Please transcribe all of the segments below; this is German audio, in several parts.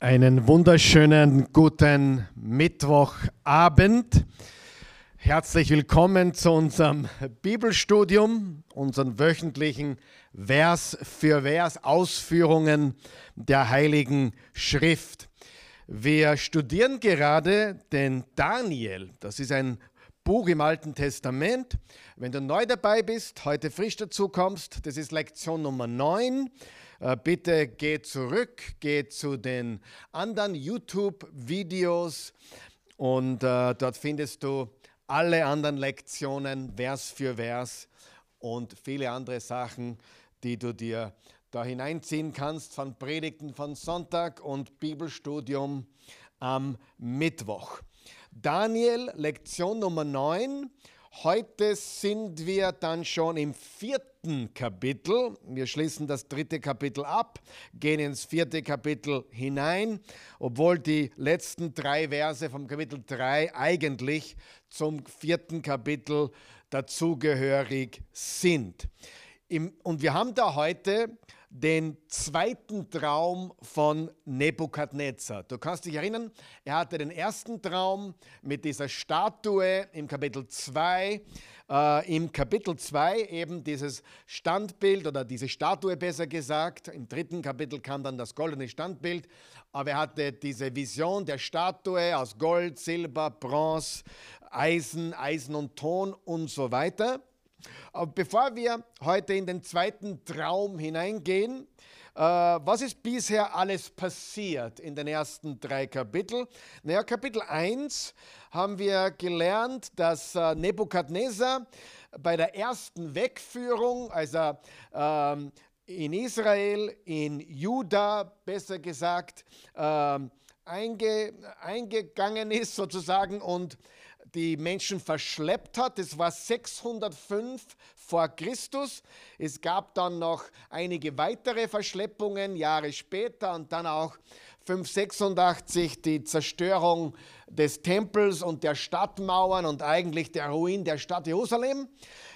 Einen wunderschönen guten Mittwochabend. Herzlich willkommen zu unserem Bibelstudium, unseren wöchentlichen Vers für Vers Ausführungen der Heiligen Schrift. Wir studieren gerade den Daniel. Das ist ein Buch im Alten Testament. Wenn du neu dabei bist, heute frisch dazu kommst, das ist Lektion Nummer 9. Äh, bitte geh zurück, geh zu den anderen YouTube-Videos und äh, dort findest du alle anderen Lektionen, Vers für Vers und viele andere Sachen, die du dir da hineinziehen kannst von Predigten von Sonntag und Bibelstudium am Mittwoch. Daniel, Lektion Nummer 9. Heute sind wir dann schon im vierten Kapitel. Wir schließen das dritte Kapitel ab, gehen ins vierte Kapitel hinein, obwohl die letzten drei Verse vom Kapitel 3 eigentlich zum vierten Kapitel dazugehörig sind. und wir haben da heute den zweiten Traum von Nebukadnezar. Du kannst dich erinnern, er hatte den ersten Traum mit dieser Statue im Kapitel 2. Äh, Im Kapitel 2 eben dieses Standbild oder diese Statue besser gesagt. Im dritten Kapitel kam dann das goldene Standbild. Aber er hatte diese Vision der Statue aus Gold, Silber, Bronze, Eisen, Eisen und Ton und so weiter. Aber bevor wir heute in den zweiten Traum hineingehen, was ist bisher alles passiert in den ersten drei Kapiteln? Naja, Kapitel 1 haben wir gelernt, dass äh, Nebukadnezar bei der ersten Wegführung, also ähm, in Israel, in Juda besser gesagt, ähm, einge, eingegangen ist sozusagen und die Menschen verschleppt hat. Das war 605 vor Christus. Es gab dann noch einige weitere Verschleppungen Jahre später und dann auch 586 die Zerstörung des Tempels und der Stadtmauern und eigentlich der Ruin der Stadt Jerusalem.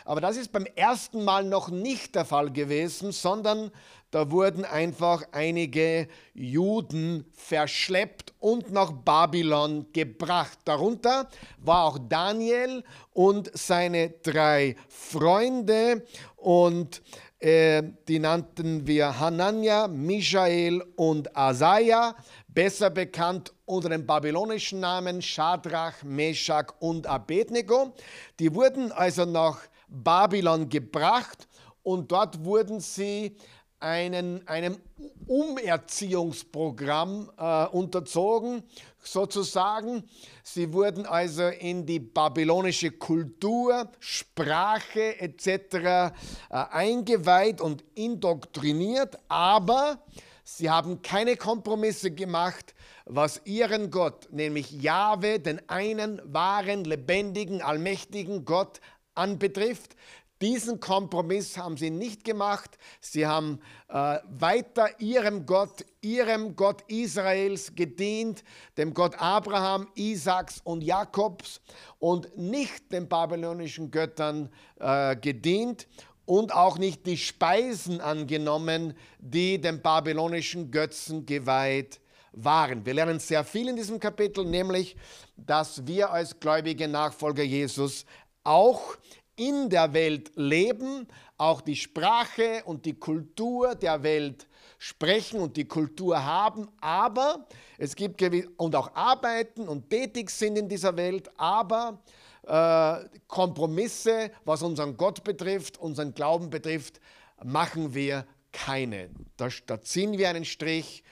Aber das ist beim ersten Mal noch nicht der Fall gewesen, sondern da wurden einfach einige Juden verschleppt und nach Babylon gebracht. Darunter war auch Daniel und seine drei Freunde und äh, die nannten wir Hanania, Michael und Asaja, besser bekannt unter dem babylonischen Namen Shadrach, Meshach und Abednego. Die wurden also nach Babylon gebracht und dort wurden sie einen, einem Umerziehungsprogramm äh, unterzogen, sozusagen. Sie wurden also in die babylonische Kultur, Sprache etc. Äh, eingeweiht und indoktriniert, aber sie haben keine Kompromisse gemacht, was ihren Gott, nämlich Jahwe, den einen wahren, lebendigen, allmächtigen Gott anbetrifft. Diesen Kompromiss haben sie nicht gemacht. Sie haben äh, weiter ihrem Gott, ihrem Gott Israels gedient, dem Gott Abraham, Isaaks und Jakobs und nicht den babylonischen Göttern äh, gedient und auch nicht die Speisen angenommen, die den babylonischen Götzen geweiht waren. Wir lernen sehr viel in diesem Kapitel, nämlich, dass wir als gläubige Nachfolger Jesus auch in der Welt leben, auch die Sprache und die Kultur der Welt sprechen und die Kultur haben, aber es gibt und auch arbeiten und tätig sind in dieser Welt, aber äh, Kompromisse, was unseren Gott betrifft, unseren Glauben betrifft, machen wir keine. Da, da ziehen wir einen Strich.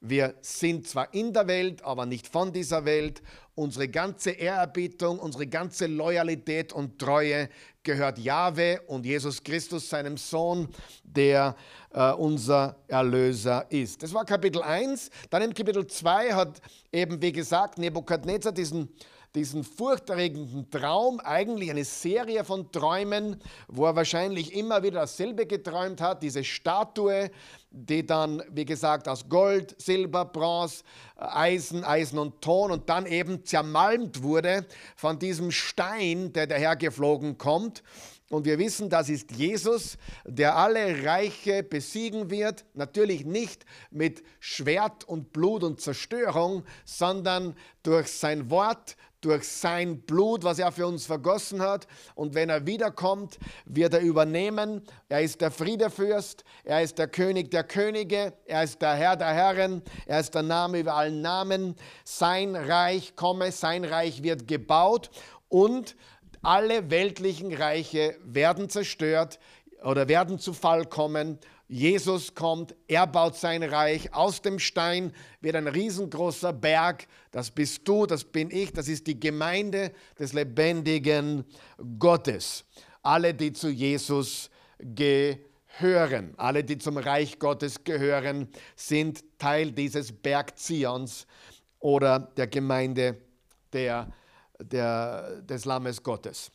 Wir sind zwar in der Welt, aber nicht von dieser Welt. Unsere ganze Ehrerbietung, unsere ganze Loyalität und Treue gehört Jahwe und Jesus Christus, seinem Sohn, der äh, unser Erlöser ist. Das war Kapitel 1. Dann im Kapitel 2 hat eben, wie gesagt, Nebukadnezar diesen diesen furchterregenden Traum, eigentlich eine Serie von Träumen, wo er wahrscheinlich immer wieder dasselbe geträumt hat, diese Statue, die dann, wie gesagt, aus Gold, Silber, Bronze, Eisen, Eisen und Ton und dann eben zermalmt wurde von diesem Stein, der dahergeflogen kommt. Und wir wissen, das ist Jesus, der alle Reiche besiegen wird. Natürlich nicht mit Schwert und Blut und Zerstörung, sondern durch sein Wort, durch sein Blut, was er für uns vergossen hat. Und wenn er wiederkommt, wird er übernehmen. Er ist der Friedefürst, er ist der König der Könige, er ist der Herr der Herren, er ist der Name über allen Namen. Sein Reich komme, sein Reich wird gebaut und alle weltlichen Reiche werden zerstört oder werden zu Fall kommen. Jesus kommt, er baut sein Reich. Aus dem Stein wird ein riesengroßer Berg. Das bist du, das bin ich, das ist die Gemeinde des lebendigen Gottes. Alle, die zu Jesus gehören, alle, die zum Reich Gottes gehören, sind Teil dieses Bergzions oder der Gemeinde der, der, des Lammes Gottes.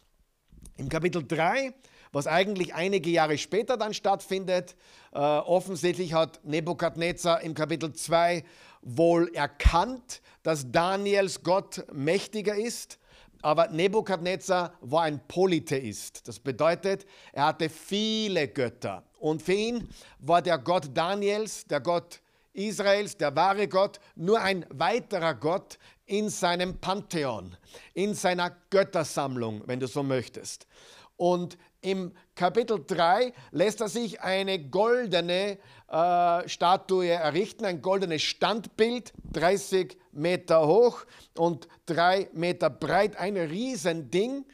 Im Kapitel 3 was eigentlich einige Jahre später dann stattfindet. Äh, offensichtlich hat Nebukadnezar im Kapitel 2 wohl erkannt, dass Daniels Gott mächtiger ist. Aber Nebukadnezar war ein Polytheist. Das bedeutet, er hatte viele Götter. Und für ihn war der Gott Daniels, der Gott Israels, der wahre Gott, nur ein weiterer Gott in seinem Pantheon, in seiner Göttersammlung, wenn du so möchtest. Und im Kapitel 3 lässt er sich eine goldene äh, Statue errichten, ein goldenes Standbild, 30 Meter hoch und 3 Meter breit, ein Riesending,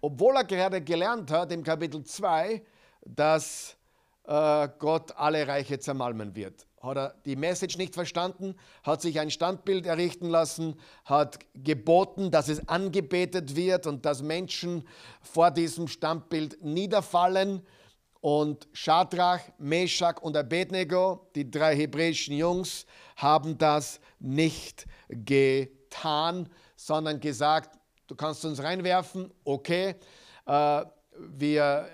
obwohl er gerade gelernt hat im Kapitel 2, dass äh, Gott alle Reiche zermalmen wird hat er die Message nicht verstanden, hat sich ein Standbild errichten lassen, hat geboten, dass es angebetet wird und dass Menschen vor diesem Standbild niederfallen. Und Shadrach, Meshach und Abednego, die drei hebräischen Jungs, haben das nicht getan, sondern gesagt, du kannst uns reinwerfen, okay, äh, wir,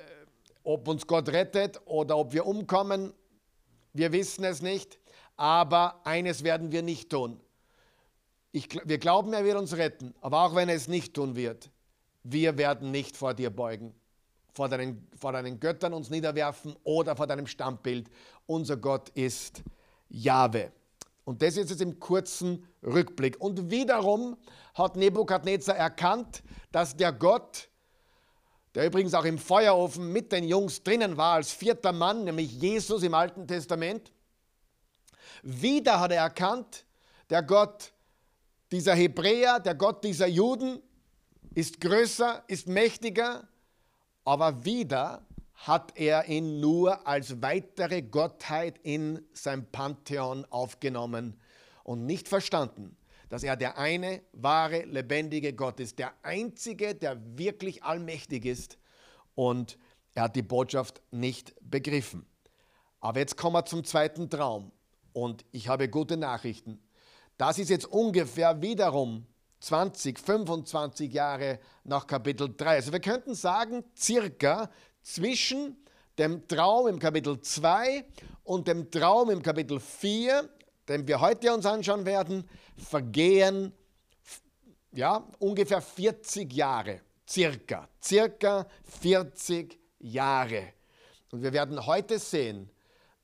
ob uns Gott rettet oder ob wir umkommen, wir wissen es nicht, aber eines werden wir nicht tun. Ich, wir glauben, er wird uns retten, aber auch wenn er es nicht tun wird, wir werden nicht vor dir beugen, vor deinen, vor deinen Göttern uns niederwerfen oder vor deinem Stammbild. Unser Gott ist Jahwe. Und das ist jetzt im kurzen Rückblick. Und wiederum hat Nebukadnezar erkannt, dass der Gott, der übrigens auch im Feuerofen mit den Jungs drinnen war als vierter Mann, nämlich Jesus im Alten Testament. Wieder hat er erkannt, der Gott dieser Hebräer, der Gott dieser Juden ist größer, ist mächtiger, aber wieder hat er ihn nur als weitere Gottheit in sein Pantheon aufgenommen und nicht verstanden, dass er der eine wahre, lebendige Gott ist, der einzige, der wirklich allmächtig ist und er hat die Botschaft nicht begriffen. Aber jetzt kommen wir zum zweiten Traum und ich habe gute Nachrichten. Das ist jetzt ungefähr wiederum 20, 25 Jahre nach Kapitel 3. Also wir könnten sagen, circa zwischen dem Traum im Kapitel 2 und dem Traum im Kapitel 4 den wir heute uns anschauen werden, vergehen ja, ungefähr 40 Jahre, circa, circa 40 Jahre. Und wir werden heute sehen,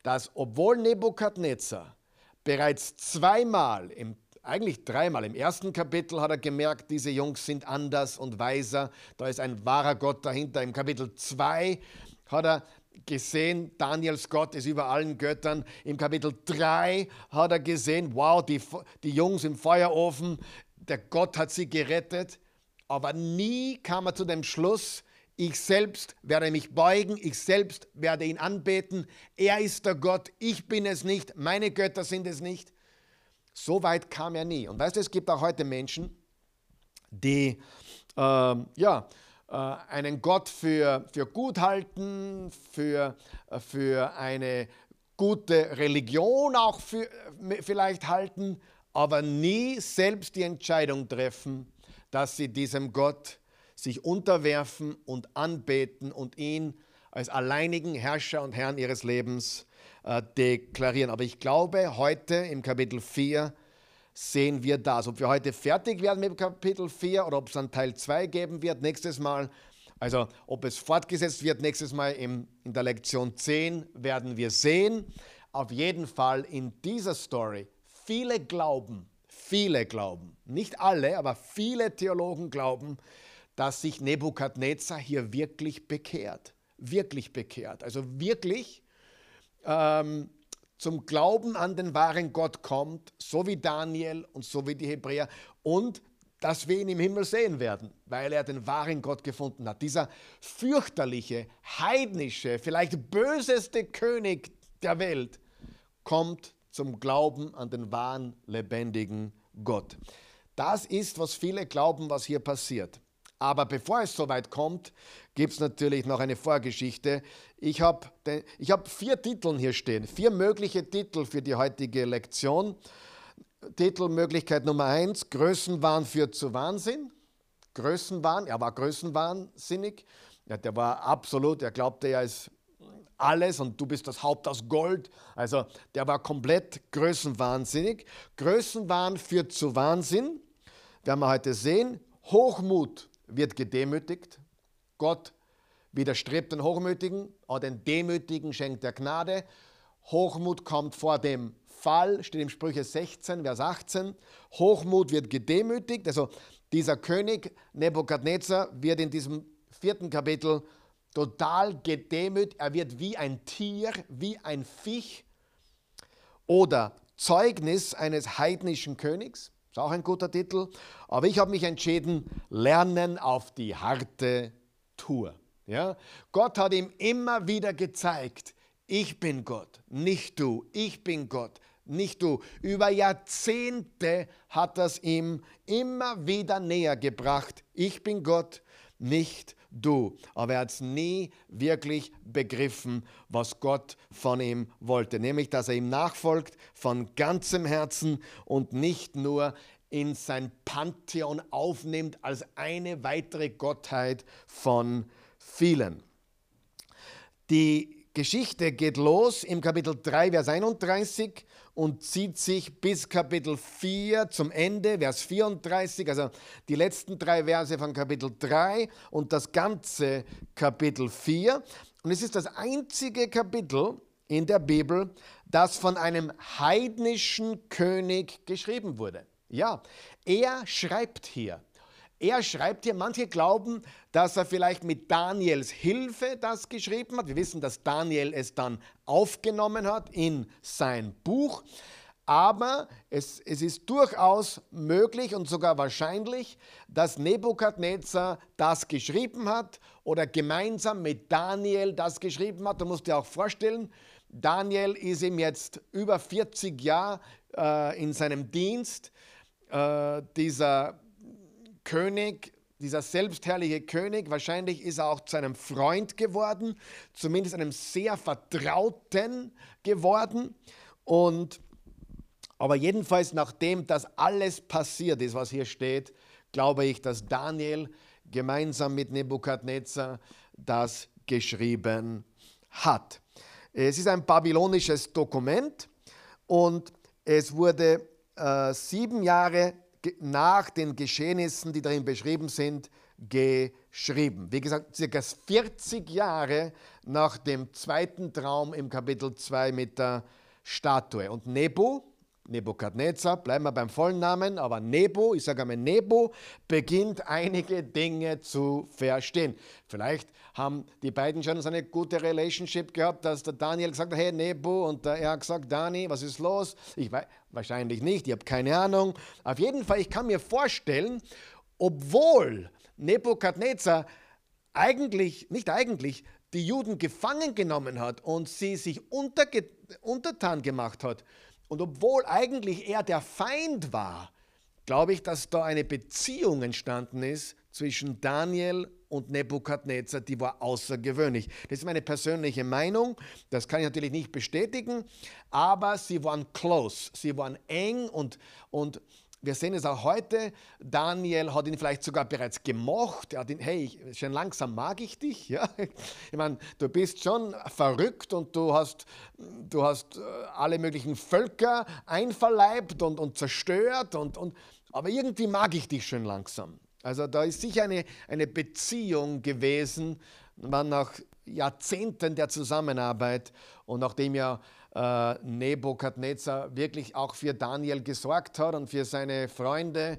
dass obwohl Nebukadnezar bereits zweimal, im, eigentlich dreimal, im ersten Kapitel hat er gemerkt, diese Jungs sind anders und weiser, da ist ein wahrer Gott dahinter. Im Kapitel 2 hat er gesehen, Daniels Gott ist über allen Göttern. Im Kapitel 3 hat er gesehen, wow, die, die Jungs im Feuerofen, der Gott hat sie gerettet. Aber nie kam er zu dem Schluss, ich selbst werde mich beugen, ich selbst werde ihn anbeten. Er ist der Gott, ich bin es nicht, meine Götter sind es nicht. So weit kam er nie. Und weißt du, es gibt auch heute Menschen, die, äh, ja, einen Gott für, für gut halten, für, äh, für eine gute Religion auch für, äh, vielleicht halten, aber nie selbst die Entscheidung treffen, dass sie diesem Gott sich unterwerfen und anbeten und ihn als alleinigen Herrscher und Herrn ihres Lebens äh, deklarieren. Aber ich glaube, heute im Kapitel 4 sehen wir das. Ob wir heute fertig werden mit Kapitel 4 oder ob es dann Teil 2 geben wird nächstes Mal. Also ob es fortgesetzt wird nächstes Mal in, der Lektion 10, werden wir sehen. Auf jeden Fall in dieser Story, viele glauben, viele glauben, nicht alle, aber viele Theologen glauben, dass sich Nebukadnezar hier wirklich bekehrt. Wirklich bekehrt. Also wirklich ähm, zum Glauben an den wahren Gott kommt, so wie Daniel und so wie die Hebräer und dass wir ihn im Himmel sehen werden, weil er den wahren Gott gefunden hat. Dieser fürchterliche, heidnische, vielleicht böseste König der Welt kommt zum Glauben an den wahren, lebendigen Gott. Das ist, was viele glauben, was hier passiert. Aber bevor es soweit kommt, gibt es natürlich noch eine Vorgeschichte. Ich habe hab vier Titel hier stehen, vier mögliche Titel für die heutige Lektion. Titelmöglichkeit Nummer eins: Größenwahn führt zu Wahnsinn. Größenwahn, er war größenwahnsinnig. Ja, der war absolut, er glaubte, er ist alles und du bist das Haupt aus Gold. Also der war komplett größenwahnsinnig. Größenwahn führt zu Wahnsinn. Werden wir heute sehen. Hochmut wird gedemütigt. Gott widerstrebt den Hochmütigen, aber den Demütigen schenkt er Gnade. Hochmut kommt vor dem Fall, steht im Sprüche 16, Vers 18. Hochmut wird gedemütigt. Also dieser König Nebukadnezar wird in diesem vierten Kapitel total gedemütigt. Er wird wie ein Tier, wie ein Viech. Oder Zeugnis eines heidnischen Königs. Ist auch ein guter Titel. Aber ich habe mich entschieden, lernen auf die harte Tour. Ja? Gott hat ihm immer wieder gezeigt, ich bin Gott, nicht du. Ich bin Gott, nicht du. Über Jahrzehnte hat das ihm immer wieder näher gebracht. Ich bin Gott, nicht du. Aber er hat es nie wirklich begriffen, was Gott von ihm wollte. Nämlich, dass er ihm nachfolgt von ganzem Herzen und nicht nur in sein Pantheon aufnimmt als eine weitere Gottheit von vielen. Die Geschichte geht los im Kapitel 3, Vers 31 und zieht sich bis Kapitel 4 zum Ende, Vers 34, also die letzten drei Verse von Kapitel 3 und das ganze Kapitel 4. Und es ist das einzige Kapitel in der Bibel, das von einem heidnischen König geschrieben wurde. Ja, er schreibt hier. Er schreibt hier, manche glauben, dass er vielleicht mit Daniels Hilfe das geschrieben hat. Wir wissen, dass Daniel es dann aufgenommen hat in sein Buch. Aber es, es ist durchaus möglich und sogar wahrscheinlich, dass Nebukadnezar das geschrieben hat oder gemeinsam mit Daniel das geschrieben hat. Du musst dir auch vorstellen, Daniel ist ihm jetzt über 40 Jahre äh, in seinem Dienst. Äh, dieser König, dieser selbstherrliche König, wahrscheinlich ist er auch zu einem Freund geworden, zumindest einem sehr Vertrauten geworden. Und, aber jedenfalls, nachdem das alles passiert ist, was hier steht, glaube ich, dass Daniel gemeinsam mit Nebukadnezar das geschrieben hat. Es ist ein babylonisches Dokument und es wurde äh, sieben Jahre nach den Geschehnissen, die darin beschrieben sind, geschrieben. Wie gesagt, circa 40 Jahre nach dem zweiten Traum im Kapitel 2 mit der Statue. Und Nebu, Nebukadnezar, bleiben wir beim vollen Namen, aber Nebo, ich sage einmal Nebo, beginnt einige Dinge zu verstehen. Vielleicht haben die beiden schon so eine gute Relationship gehabt, dass der Daniel gesagt hat, hey Nebo, und er hat gesagt, Dani, was ist los? Ich weiß, wahrscheinlich nicht, ich habe keine Ahnung. Auf jeden Fall, ich kann mir vorstellen, obwohl Nebukadnezar eigentlich, nicht eigentlich, die Juden gefangen genommen hat und sie sich untertan gemacht hat, und obwohl eigentlich er der Feind war, glaube ich, dass da eine Beziehung entstanden ist zwischen Daniel und Nebukadnezar, die war außergewöhnlich. Das ist meine persönliche Meinung, das kann ich natürlich nicht bestätigen, aber sie waren close, sie waren eng und, und wir sehen es auch heute. Daniel hat ihn vielleicht sogar bereits gemocht. Er hat ihn, hey, schon langsam mag ich dich. Ja? Ich meine, du bist schon verrückt und du hast, du hast äh, alle möglichen Völker einverleibt und, und zerstört. Und, und, aber irgendwie mag ich dich schon langsam. Also da ist sicher eine, eine Beziehung gewesen, man nach Jahrzehnten der Zusammenarbeit und nachdem ja äh, Nebukadnezar wirklich auch für Daniel gesorgt hat und für seine Freunde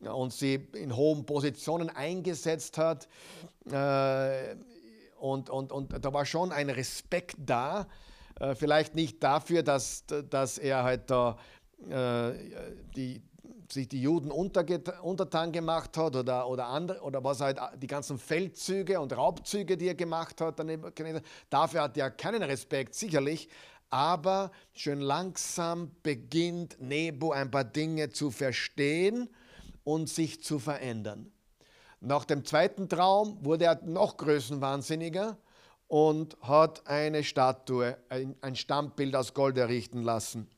und sie in hohen Positionen eingesetzt hat. Äh, und, und, und da war schon ein Respekt da. Äh, vielleicht nicht dafür, dass, dass er halt da äh, die, sich die Juden untertan gemacht hat oder, oder, andere, oder was halt die ganzen Feldzüge und Raubzüge, die er gemacht hat. Dafür hat er keinen Respekt, sicherlich. Aber schön langsam beginnt Nebo ein paar Dinge zu verstehen und sich zu verändern. Nach dem zweiten Traum wurde er noch größenwahnsinniger und hat eine Statue, ein, Stammbild aus Gold errichten lassen.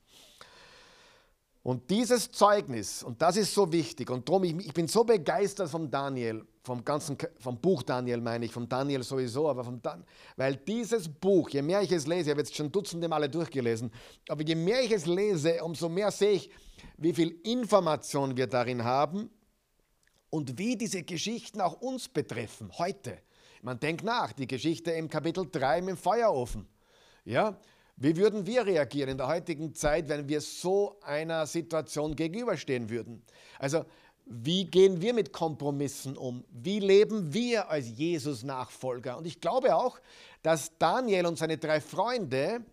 Und dieses Zeugnis, und das ist so wichtig, und darum, ich, ich bin so begeistert vom Daniel, vom ganzen, vom Buch Daniel meine ich, vom Daniel sowieso, aber vom Dan weil dieses Buch, je mehr ich es lese, ich habe jetzt schon dutzende Male durchgelesen, aber je mehr ich es lese, umso mehr sehe ich, wie viel Information wir darin haben und wie diese Geschichten auch uns betreffen, heute. Man denkt nach, die Geschichte im Kapitel 3 im Feuerofen. Ja, wie würden wir reagieren in der heutigen Zeit, wenn wir so einer Situation gegenüberstehen würden? Also, wie gehen wir mit Kompromissen um? Wie leben wir als Jesus-Nachfolger? Und ich glaube auch, dass Daniel und seine drei Freunde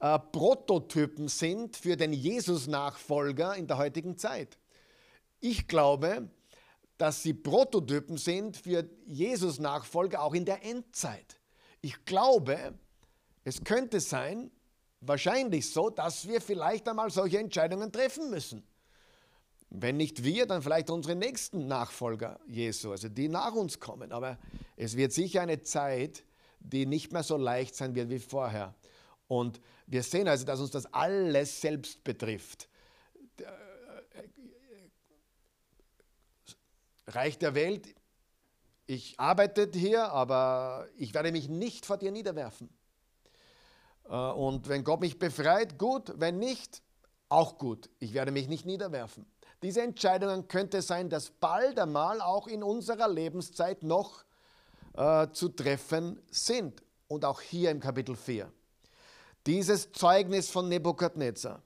äh, Prototypen sind für den Jesus-Nachfolger in der heutigen Zeit. Ich glaube, dass sie Prototypen sind für Jesus-Nachfolger auch in der Endzeit. Ich glaube, es könnte sein, wahrscheinlich so, dass wir vielleicht einmal solche Entscheidungen treffen müssen. Wenn nicht wir, dann vielleicht unsere nächsten Nachfolger Jesu, also die nach uns kommen. Aber es wird sicher eine Zeit, die nicht mehr so leicht sein wird wie vorher. Und wir sehen also, dass uns das alles selbst betrifft. Reich der Welt, ich arbeite hier, aber ich werde mich nicht vor dir niederwerfen. Äh, und wenn Gott mich befreit, gut, wenn nicht, auch gut. Ich werde mich nicht niederwerfen. Diese Entscheidungen könnte sein, dass bald einmal auch in unserer Lebenszeit noch äh, zu treffen sind. Und auch hier im Kapitel 4. Dieses Zeugnis von Nebukadnezar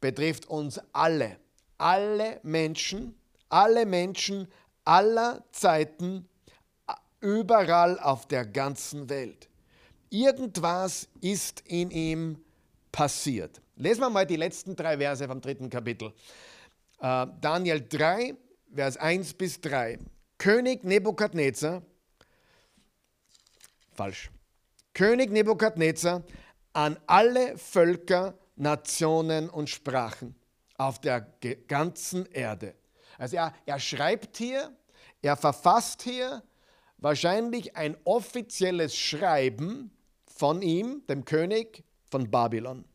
betrifft uns alle, alle Menschen, alle Menschen aller Zeiten, überall auf der ganzen Welt. Irgendwas ist in ihm passiert. Lesen wir mal die letzten drei Verse vom dritten Kapitel. Äh, Daniel 3, Vers 1 bis 3. König Nebukadnezar, falsch, König Nebukadnezar an alle Völker, Nationen und Sprachen auf der ganzen Erde. Also er, er schreibt hier, er verfasst hier wahrscheinlich ein offizielles Schreiben von ihm, dem König von Babylon.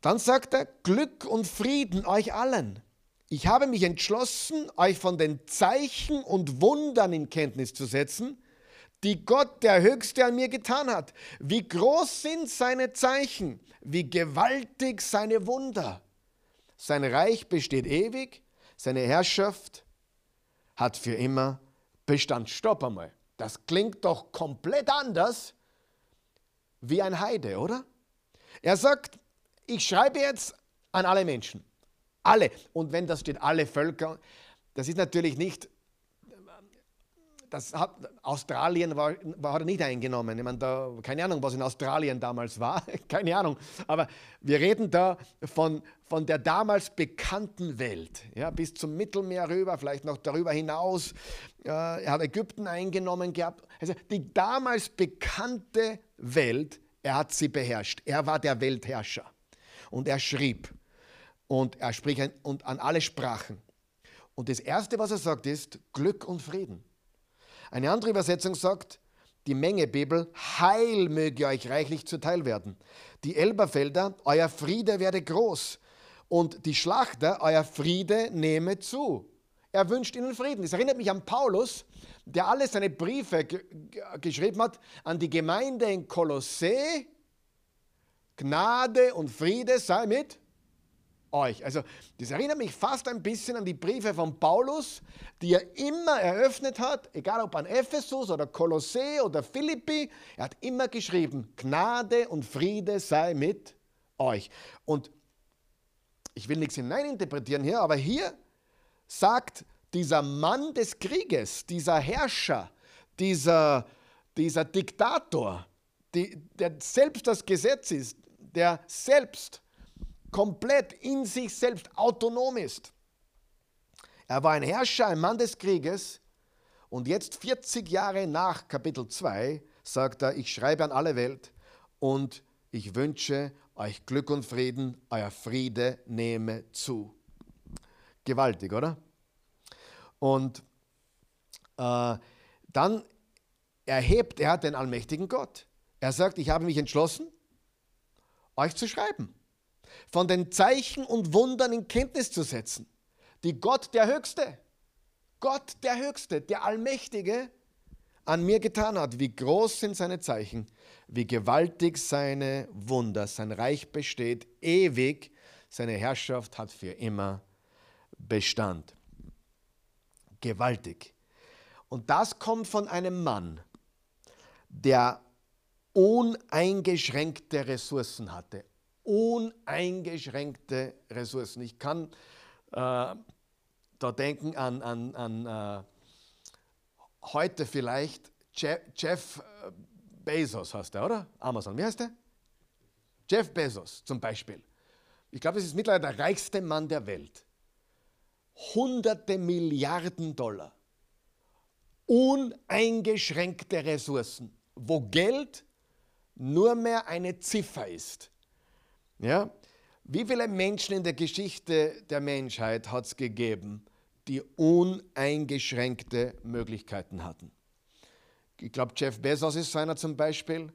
Dann sagt er, Glück und Frieden euch allen. Ich habe mich entschlossen, euch von den Zeichen und Wundern in Kenntnis zu setzen, die Gott der Höchste an mir getan hat. Wie groß sind seine Zeichen, wie gewaltig seine Wunder. Sein Reich besteht ewig, seine Herrschaft hat für immer Bestand. Stopp einmal. Das klingt doch komplett anders wie ein Heide, oder? Er sagt, ich schreibe jetzt an alle Menschen. Alle. Und wenn das steht, alle Völker, das ist natürlich nicht, das hat, Australien war, war hat er nicht eingenommen. Ich meine, da, keine Ahnung, was in Australien damals war, keine Ahnung. Aber wir reden da von, von der damals bekannten Welt, ja, bis zum Mittelmeer rüber, vielleicht noch darüber hinaus. Er hat Ägypten eingenommen gehabt. Also die damals bekannte Welt, er hat sie beherrscht. Er war der Weltherrscher. Und er schrieb. Und er spricht und an alle Sprachen. Und das Erste, was er sagt, ist Glück und Frieden. Eine andere Übersetzung sagt, die Menge Bibel, Heil möge euch reichlich zuteil werden. Die Elberfelder, euer Friede werde groß. Und die Schlachter, euer Friede nehme zu. Er wünscht ihnen Frieden. Das erinnert mich an Paulus, der alle seine Briefe geschrieben hat an die Gemeinde in Kolossee. Gnade und Friede sei mit euch. Also das erinnert mich fast ein bisschen an die Briefe von Paulus, die er immer eröffnet hat, egal ob an Ephesus oder Kolossee oder Philippi. Er hat immer geschrieben, Gnade und Friede sei mit euch. Und ich will nichts hineininterpretieren hier, aber hier sagt dieser Mann des Krieges, dieser Herrscher, dieser, dieser Diktator, die, der selbst das Gesetz ist, der selbst komplett in sich selbst autonom ist. Er war ein Herrscher, ein Mann des Krieges und jetzt 40 Jahre nach Kapitel 2 sagt er, ich schreibe an alle Welt und ich wünsche euch Glück und Frieden, euer Friede nehme zu. Gewaltig, oder? Und äh, dann erhebt er den allmächtigen Gott. Er sagt, ich habe mich entschlossen, euch zu schreiben, von den Zeichen und Wundern in Kenntnis zu setzen, die Gott der Höchste, Gott der Höchste, der Allmächtige, an mir getan hat. Wie groß sind seine Zeichen, wie gewaltig seine Wunder. Sein Reich besteht ewig, seine Herrschaft hat für immer Bestand. Gewaltig. Und das kommt von einem Mann, der uneingeschränkte Ressourcen hatte. Uneingeschränkte Ressourcen. Ich kann äh, da denken an, an, an äh, heute vielleicht Jeff, Jeff äh, Bezos, heißt der, oder? Amazon. Wie heißt der? Jeff Bezos zum Beispiel. Ich glaube, das ist mittlerweile der reichste Mann der Welt. Hunderte Milliarden Dollar. Uneingeschränkte Ressourcen, wo Geld nur mehr eine Ziffer ist. Ja? Wie viele Menschen in der Geschichte der Menschheit hat es gegeben, die uneingeschränkte Möglichkeiten hatten? Ich glaube, Jeff Bezos ist einer zum Beispiel.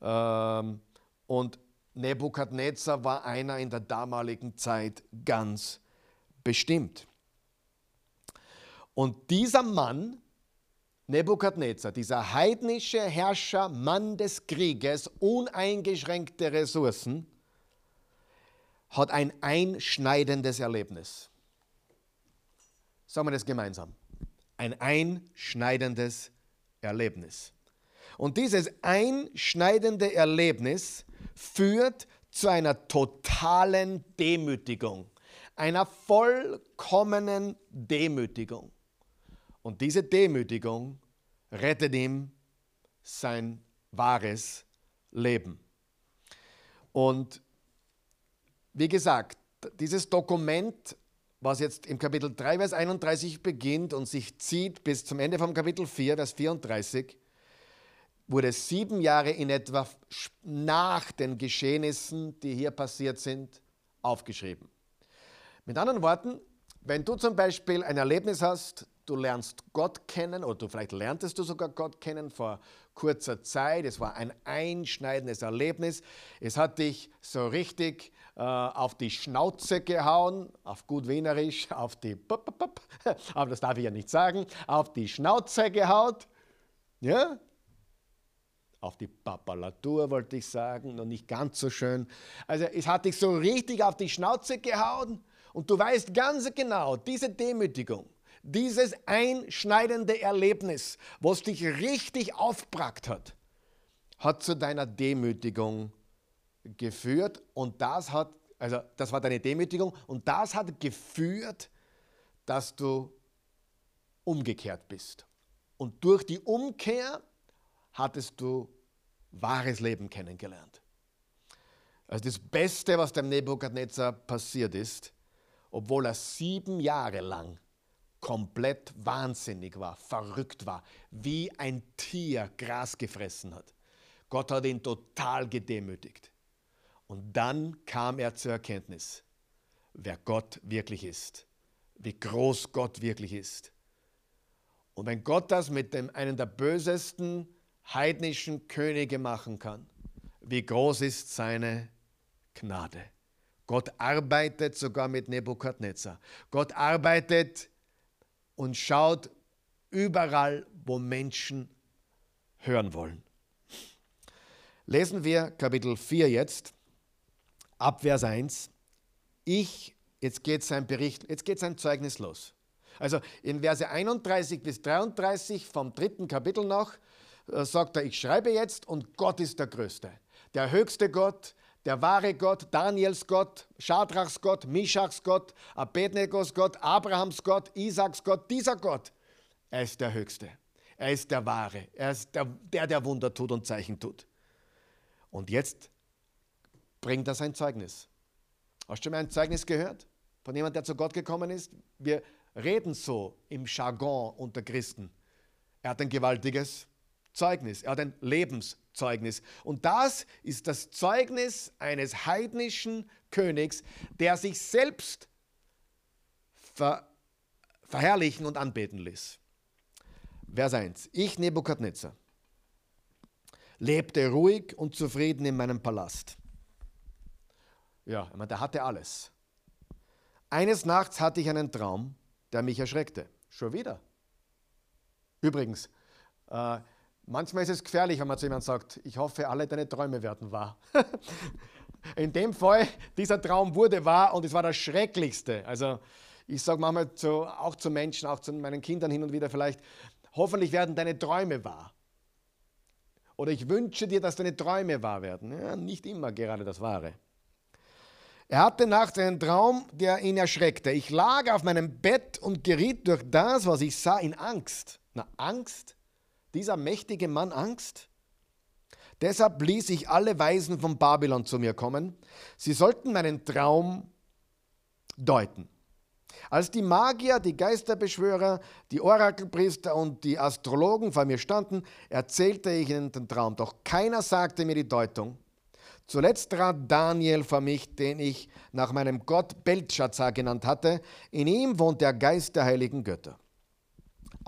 Ähm, und Nebukadnezar war einer in der damaligen Zeit ganz bestimmt. Und dieser Mann, Nebukadnezar, dieser heidnische Herrscher, Mann des Krieges, uneingeschränkte Ressourcen, hat ein einschneidendes Erlebnis. Sagen wir das gemeinsam. Ein einschneidendes Erlebnis. Und dieses einschneidende Erlebnis führt zu einer totalen Demütigung, einer vollkommenen Demütigung. Und diese Demütigung rettet ihm sein wahres Leben. Und wie gesagt, dieses Dokument, was jetzt im Kapitel 3, Vers 31 beginnt und sich zieht bis zum Ende vom Kapitel 4, Vers 34, wurde sieben Jahre in etwa nach den Geschehnissen, die hier passiert sind, aufgeschrieben. Mit anderen Worten, wenn du zum Beispiel ein Erlebnis hast, du lernst Gott kennen oder du vielleicht lerntest du sogar Gott kennen vor kurzer Zeit, es war ein einschneidendes Erlebnis, es hat dich so richtig äh, auf die Schnauze gehauen, auf gut Wienerisch, auf die, aber das darf ich ja nicht sagen, auf die Schnauze gehaut, ja, auf die Papalatur wollte ich sagen, noch nicht ganz so schön. Also es hat dich so richtig auf die Schnauze gehauen und du weißt ganz genau, diese Demütigung, dieses einschneidende Erlebnis, was dich richtig aufbrackt hat, hat zu deiner Demütigung geführt und das hat, also das war deine Demütigung und das hat geführt, dass du umgekehrt bist. Und durch die Umkehr hattest du wahres Leben kennengelernt. Also das Beste, was dem Nebukadnezar passiert ist, obwohl er sieben Jahre lang komplett wahnsinnig war, verrückt war, wie ein Tier Gras gefressen hat. Gott hat ihn total gedemütigt. Und dann kam er zur Erkenntnis, wer Gott wirklich ist, wie groß Gott wirklich ist. Und wenn Gott das mit dem, einem der bösesten heidnischen Könige machen kann, wie groß ist seine Gnade. Gott arbeitet sogar mit Nebukadnezar. Gott arbeitet und schaut überall, wo Menschen hören wollen. Lesen wir Kapitel 4 jetzt. Ab Vers 1. ich, jetzt geht sein Bericht, jetzt geht sein Zeugnis los. Also in Verse 31 bis 33 vom dritten Kapitel noch äh, sagt er, ich schreibe jetzt und Gott ist der Größte. Der höchste Gott, der wahre Gott, Daniels Gott, Schadrachs Gott, Mischachs Gott, Abednegos Gott, Abrahams Gott, Isaaks Gott, dieser Gott, er ist der Höchste. Er ist der Wahre. Er ist der, der, der Wunder tut und Zeichen tut. Und jetzt bringt er sein Zeugnis. Hast du schon mal ein Zeugnis gehört? Von jemandem, der zu Gott gekommen ist? Wir reden so im Jargon unter Christen. Er hat ein gewaltiges Zeugnis, er hat ein Lebenszeugnis. Und das ist das Zeugnis eines heidnischen Königs, der sich selbst ver verherrlichen und anbeten ließ. Vers 1. Ich, Nebukadnezar, lebte ruhig und zufrieden in meinem Palast. Ja, der hatte alles. Eines Nachts hatte ich einen Traum, der mich erschreckte. Schon wieder. Übrigens, äh, manchmal ist es gefährlich, wenn man zu jemandem sagt, ich hoffe, alle deine Träume werden wahr. In dem Fall, dieser Traum wurde wahr und es war das Schrecklichste. Also ich sage manchmal zu, auch zu Menschen, auch zu meinen Kindern hin und wieder vielleicht, hoffentlich werden deine Träume wahr. Oder ich wünsche dir, dass deine Träume wahr werden. Ja, nicht immer gerade das Wahre. Er hatte nachts einen Traum, der ihn erschreckte. Ich lag auf meinem Bett und geriet durch das, was ich sah, in Angst. Na, Angst? Dieser mächtige Mann Angst? Deshalb ließ ich alle Weisen von Babylon zu mir kommen. Sie sollten meinen Traum deuten. Als die Magier, die Geisterbeschwörer, die Orakelpriester und die Astrologen vor mir standen, erzählte ich ihnen den Traum. Doch keiner sagte mir die Deutung. Zuletzt trat Daniel vor mich, den ich nach meinem Gott Belshazzar genannt hatte. In ihm wohnt der Geist der heiligen Götter.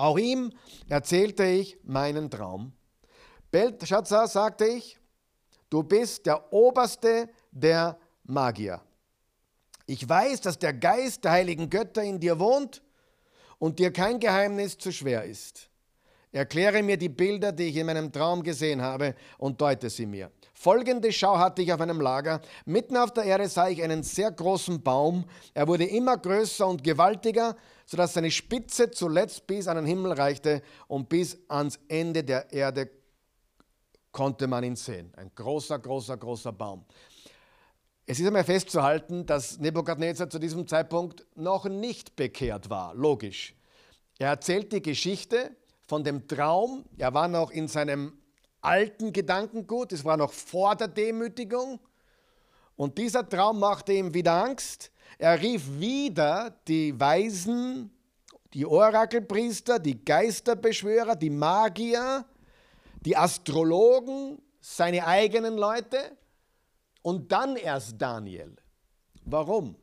Auch ihm erzählte ich meinen Traum. Belshazzar sagte ich, du bist der oberste der Magier. Ich weiß, dass der Geist der heiligen Götter in dir wohnt und dir kein Geheimnis zu schwer ist. Erkläre mir die Bilder, die ich in meinem Traum gesehen habe, und deute sie mir. Folgende Schau hatte ich auf einem Lager. Mitten auf der Erde sah ich einen sehr großen Baum. Er wurde immer größer und gewaltiger, sodass seine Spitze zuletzt bis an den Himmel reichte und bis ans Ende der Erde konnte man ihn sehen. Ein großer, großer, großer Baum. Es ist einmal festzuhalten, dass Nebukadnezar zu diesem Zeitpunkt noch nicht bekehrt war. Logisch. Er erzählt die Geschichte von dem Traum. Er war noch in seinem alten Gedankengut, es war noch vor der Demütigung. Und dieser Traum machte ihm wieder Angst. Er rief wieder die Weisen, die Orakelpriester, die Geisterbeschwörer, die Magier, die Astrologen, seine eigenen Leute und dann erst Daniel. Warum?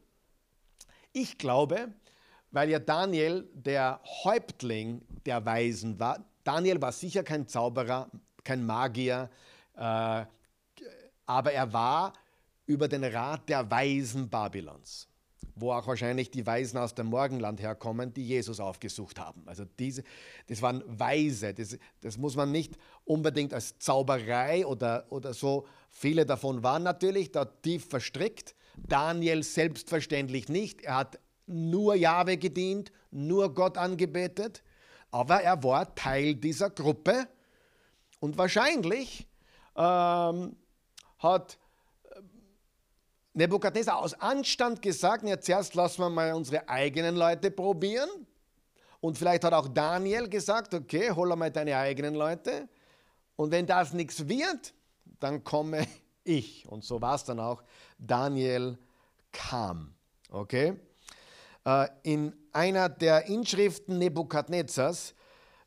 Ich glaube, weil ja Daniel der Häuptling der Weisen war. Daniel war sicher kein Zauberer, kein Magier, äh, aber er war über den Rat der Weisen Babylons, wo auch wahrscheinlich die Weisen aus dem Morgenland herkommen, die Jesus aufgesucht haben. Also diese, das waren Weise, das, das muss man nicht unbedingt als Zauberei oder, oder so, viele davon waren natürlich da tief verstrickt. Daniel selbstverständlich nicht, er hat nur Jahwe gedient, nur Gott angebetet, aber er war Teil dieser Gruppe und wahrscheinlich ähm, hat äh, Nebukadnezar aus Anstand gesagt, ja, zuerst lassen wir mal unsere eigenen Leute probieren. Und vielleicht hat auch Daniel gesagt, okay, hol mal deine eigenen Leute. Und wenn das nichts wird, dann komme ich. Und so war es dann auch. Daniel kam. Okay? Äh, in einer der Inschriften Nebukadnezars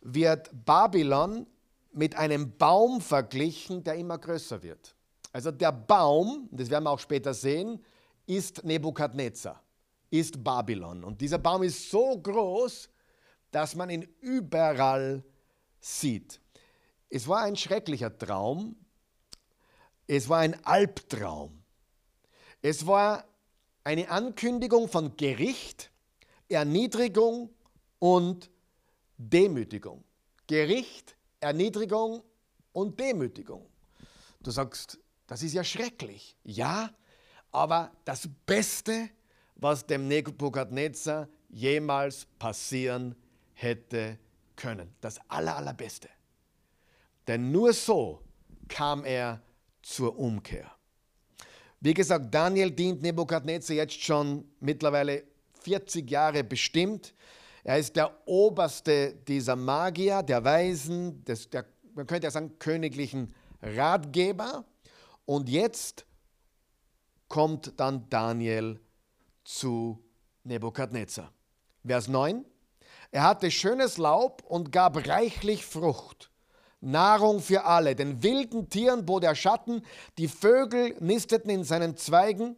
wird Babylon mit einem Baum verglichen, der immer größer wird. Also der Baum, das werden wir auch später sehen, ist Nebukadnezar, ist Babylon. Und dieser Baum ist so groß, dass man ihn überall sieht. Es war ein schrecklicher Traum. Es war ein Albtraum. Es war eine Ankündigung von Gericht, Erniedrigung und Demütigung. Gericht, Erniedrigung und Demütigung. Du sagst, das ist ja schrecklich. Ja, aber das Beste, was dem Nebukadnezar jemals passieren hätte können. Das aller, allerbeste. Denn nur so kam er zur Umkehr. Wie gesagt, Daniel dient Nebukadnezar jetzt schon mittlerweile 40 Jahre bestimmt. Er ist der oberste dieser Magier, der Weisen, des, der, man könnte ja sagen, königlichen Ratgeber. Und jetzt kommt dann Daniel zu Nebukadnezar. Vers 9. Er hatte schönes Laub und gab reichlich Frucht. Nahrung für alle. Den wilden Tieren bot er Schatten, die Vögel nisteten in seinen Zweigen.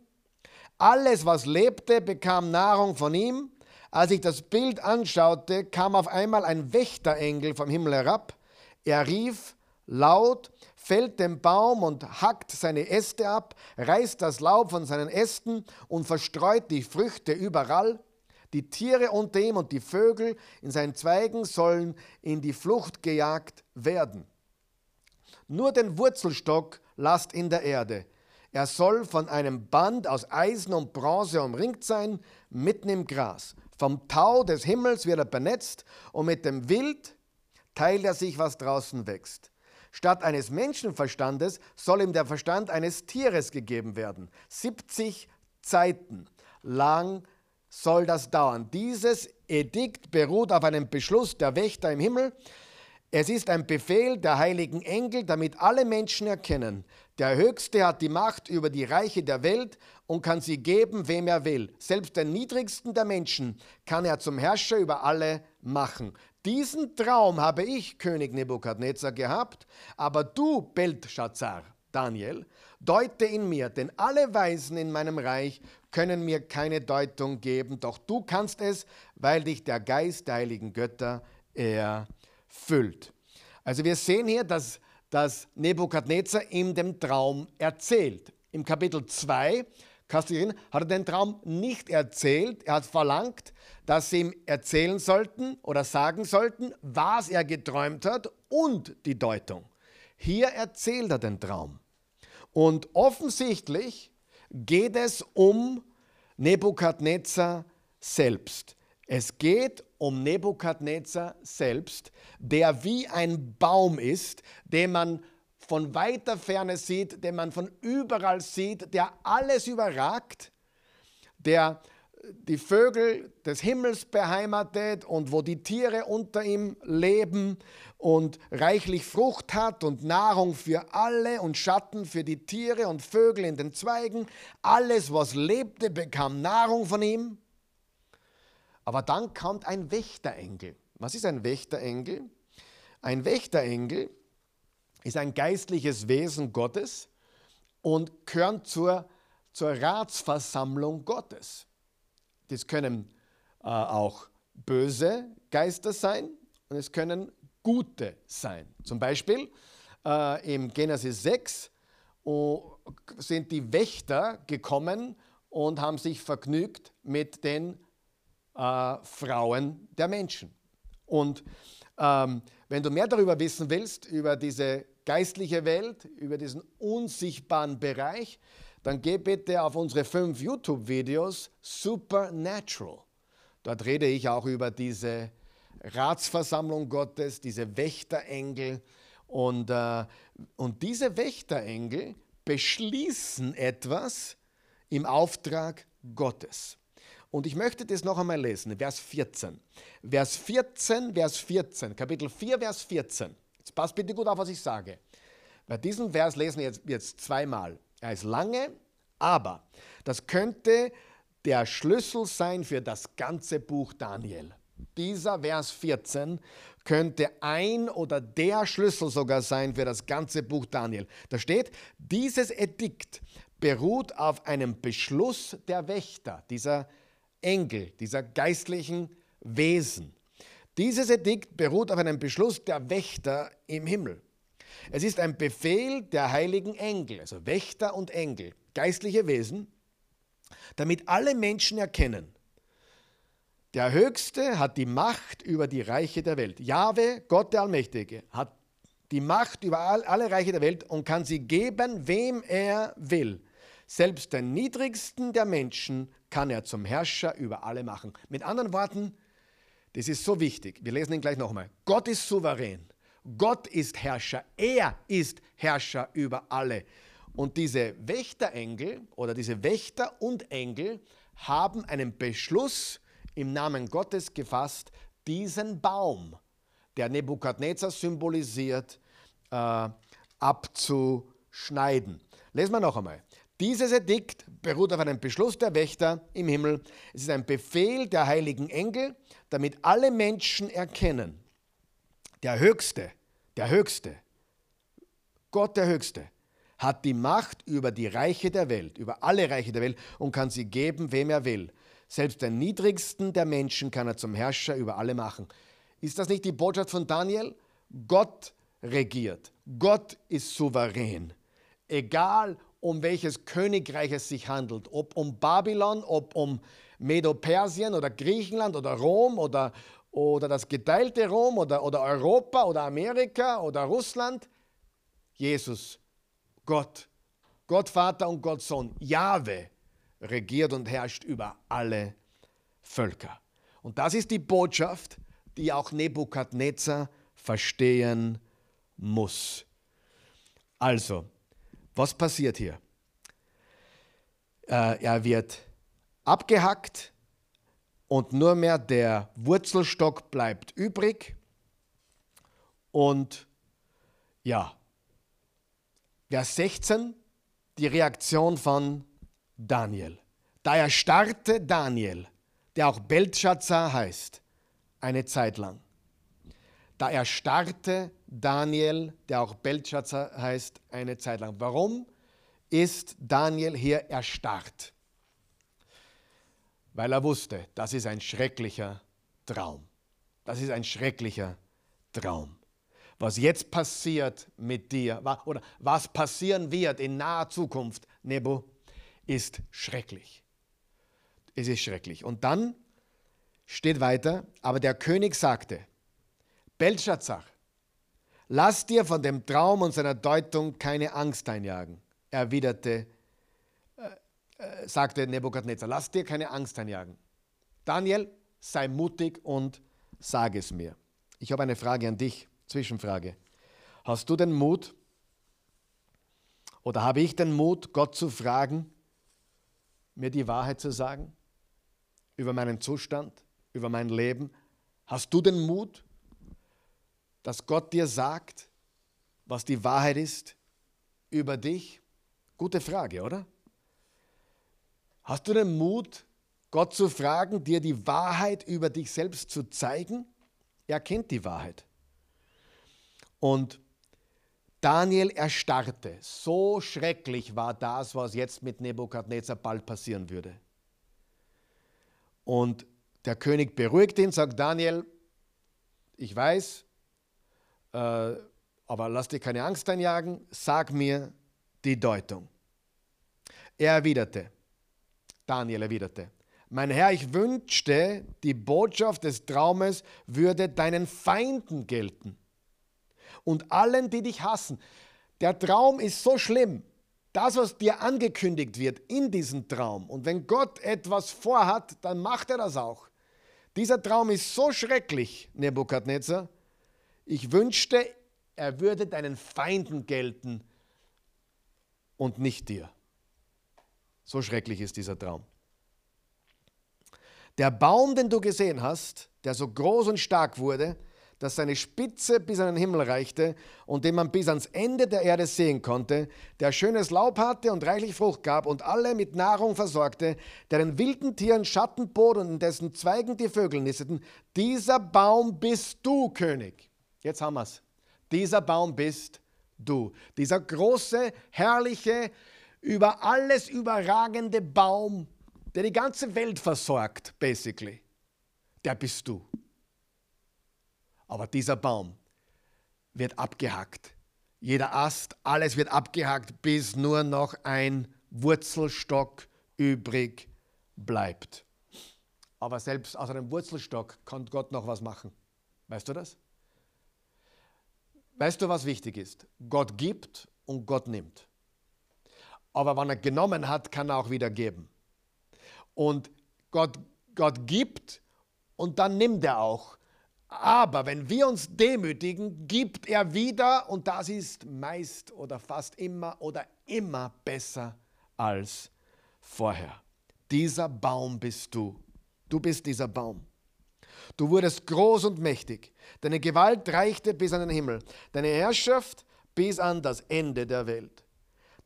Alles, was lebte, bekam Nahrung von ihm. Als ich das Bild anschaute, kam auf einmal ein Wächterengel vom Himmel herab. Er rief laut, fällt den Baum und hackt seine Äste ab, reißt das Laub von seinen Ästen und verstreut die Früchte überall. Die Tiere unter ihm und die Vögel in seinen Zweigen sollen in die Flucht gejagt werden. Nur den Wurzelstock lasst in der Erde. Er soll von einem Band aus Eisen und Bronze umringt sein, mitten im Gras. Vom Tau des Himmels wird er benetzt und mit dem Wild teilt er sich, was draußen wächst. Statt eines Menschenverstandes soll ihm der Verstand eines Tieres gegeben werden. 70 Zeiten lang soll das dauern. Dieses Edikt beruht auf einem Beschluss der Wächter im Himmel. Es ist ein Befehl der heiligen Engel, damit alle Menschen erkennen, der Höchste hat die Macht über die Reiche der Welt und kann sie geben, wem er will. Selbst den niedrigsten der Menschen kann er zum Herrscher über alle machen. Diesen Traum habe ich, König Nebukadnezar, gehabt, aber du, Beltschazar, Daniel, deute in mir, denn alle Weisen in meinem Reich können mir keine Deutung geben, doch du kannst es, weil dich der Geist der heiligen Götter erfüllt. Also wir sehen hier, dass, dass Nebukadnezar ihm den Traum erzählt. Im Kapitel 2 hat er den Traum nicht erzählt. Er hat verlangt, dass sie ihm erzählen sollten oder sagen sollten, was er geträumt hat und die Deutung. Hier erzählt er den Traum. Und offensichtlich geht es um Nebukadnezar selbst. Es geht um Nebukadnezar selbst, der wie ein Baum ist, den man von weiter Ferne sieht, den man von überall sieht, der alles überragt, der die Vögel des Himmels beheimatet und wo die Tiere unter ihm leben und reichlich Frucht hat und Nahrung für alle und Schatten für die Tiere und Vögel in den Zweigen. Alles, was lebte, bekam Nahrung von ihm. Aber dann kommt ein Wächterengel. Was ist ein Wächterengel? Ein Wächterengel ist ein geistliches Wesen Gottes und gehört zur, zur Ratsversammlung Gottes. Das können äh, auch böse Geister sein und es können gute sein. Zum Beispiel äh, im Genesis 6 oh, sind die Wächter gekommen und haben sich vergnügt mit den äh, Frauen der Menschen. Und ähm, wenn du mehr darüber wissen willst, über diese geistliche Welt, über diesen unsichtbaren Bereich, dann geh bitte auf unsere fünf YouTube-Videos Supernatural. Dort rede ich auch über diese Ratsversammlung Gottes, diese Wächterengel. Und, äh, und diese Wächterengel beschließen etwas im Auftrag Gottes. Und ich möchte das noch einmal lesen, Vers 14. Vers 14, Vers 14, Kapitel 4, Vers 14. Jetzt passt bitte gut auf, was ich sage. Bei diesem Vers lesen wir jetzt, jetzt zweimal. Er ist lange, aber das könnte der Schlüssel sein für das ganze Buch Daniel. Dieser Vers 14 könnte ein oder der Schlüssel sogar sein für das ganze Buch Daniel. Da steht, dieses Edikt beruht auf einem Beschluss der Wächter, dieser Engel, dieser geistlichen Wesen. Dieses Edikt beruht auf einem Beschluss der Wächter im Himmel. Es ist ein Befehl der heiligen Engel, also Wächter und Engel, geistliche Wesen, damit alle Menschen erkennen, der Höchste hat die Macht über die Reiche der Welt. Jahwe, Gott der Allmächtige, hat die Macht über alle Reiche der Welt und kann sie geben, wem er will. Selbst den niedrigsten der Menschen kann er zum Herrscher über alle machen. Mit anderen Worten, das ist so wichtig. Wir lesen ihn gleich nochmal. Gott ist souverän. Gott ist Herrscher. Er ist Herrscher über alle. Und diese Wächterengel oder diese Wächter und Engel haben einen Beschluss im Namen Gottes gefasst, diesen Baum, der Nebukadnezar symbolisiert, äh, abzuschneiden. Lesen wir noch einmal. Dieses Edikt beruht auf einem Beschluss der Wächter im Himmel. Es ist ein Befehl der heiligen Engel, damit alle Menschen erkennen, der Höchste, der Höchste, Gott der Höchste, hat die Macht über die Reiche der Welt, über alle Reiche der Welt und kann sie geben, wem er will. Selbst den niedrigsten der Menschen kann er zum Herrscher über alle machen. Ist das nicht die Botschaft von Daniel? Gott regiert. Gott ist souverän. Egal um welches Königreich es sich handelt, ob um Babylon, ob um Medo-Persien oder Griechenland oder Rom oder, oder das geteilte Rom oder, oder Europa oder Amerika oder Russland. Jesus, Gott, Gott Vater und Gott Sohn, Jahwe, regiert und herrscht über alle Völker. Und das ist die Botschaft, die auch Nebukadnezar verstehen muss. Also, was passiert hier? Äh, er wird abgehackt und nur mehr der Wurzelstock bleibt übrig. Und ja, Vers 16, die Reaktion von Daniel. Da erstarrte Daniel, der auch Belshazzar heißt, eine Zeit lang. Da erstarrte Daniel, der auch Belshazzar heißt, eine Zeit lang. Warum ist Daniel hier erstarrt? Weil er wusste, das ist ein schrecklicher Traum. Das ist ein schrecklicher Traum. Was jetzt passiert mit dir oder was passieren wird in naher Zukunft, Nebo, ist schrecklich. Es ist schrecklich. Und dann steht weiter, aber der König sagte, Belshazzar, Lass dir von dem Traum und seiner Deutung keine Angst einjagen, erwiderte, äh, äh, sagte Nebukadnezar. Lass dir keine Angst einjagen. Daniel, sei mutig und sag es mir. Ich habe eine Frage an dich, Zwischenfrage. Hast du den Mut oder habe ich den Mut, Gott zu fragen, mir die Wahrheit zu sagen über meinen Zustand, über mein Leben? Hast du den Mut? Dass Gott dir sagt, was die Wahrheit ist über dich? Gute Frage, oder? Hast du den Mut, Gott zu fragen, dir die Wahrheit über dich selbst zu zeigen? Er kennt die Wahrheit. Und Daniel erstarrte. So schrecklich war das, was jetzt mit Nebukadnezar bald passieren würde. Und der König beruhigt ihn, sagt Daniel, ich weiß, äh, aber lass dir keine Angst einjagen, sag mir die Deutung. Er erwiderte, Daniel erwiderte, mein Herr, ich wünschte, die Botschaft des Traumes würde deinen Feinden gelten und allen, die dich hassen. Der Traum ist so schlimm, das, was dir angekündigt wird in diesem Traum. Und wenn Gott etwas vorhat, dann macht er das auch. Dieser Traum ist so schrecklich, Nebukadnezar, ich wünschte, er würde deinen Feinden gelten und nicht dir. So schrecklich ist dieser Traum. Der Baum, den du gesehen hast, der so groß und stark wurde, dass seine Spitze bis an den Himmel reichte und den man bis ans Ende der Erde sehen konnte, der schönes Laub hatte und reichlich Frucht gab und alle mit Nahrung versorgte, der den wilden Tieren Schatten bot und in dessen Zweigen die Vögel nisteten, dieser Baum bist du, König. Jetzt haben wir es. Dieser Baum bist du. Dieser große, herrliche, über alles überragende Baum, der die ganze Welt versorgt, basically. Der bist du. Aber dieser Baum wird abgehackt. Jeder Ast, alles wird abgehackt, bis nur noch ein Wurzelstock übrig bleibt. Aber selbst aus einem Wurzelstock kann Gott noch was machen. Weißt du das? Weißt du, was wichtig ist? Gott gibt und Gott nimmt. Aber wenn er genommen hat, kann er auch wieder geben. Und Gott, Gott gibt und dann nimmt er auch. Aber wenn wir uns demütigen, gibt er wieder und das ist meist oder fast immer oder immer besser als vorher. Dieser Baum bist du. Du bist dieser Baum. Du wurdest groß und mächtig. Deine Gewalt reichte bis an den Himmel. Deine Herrschaft bis an das Ende der Welt.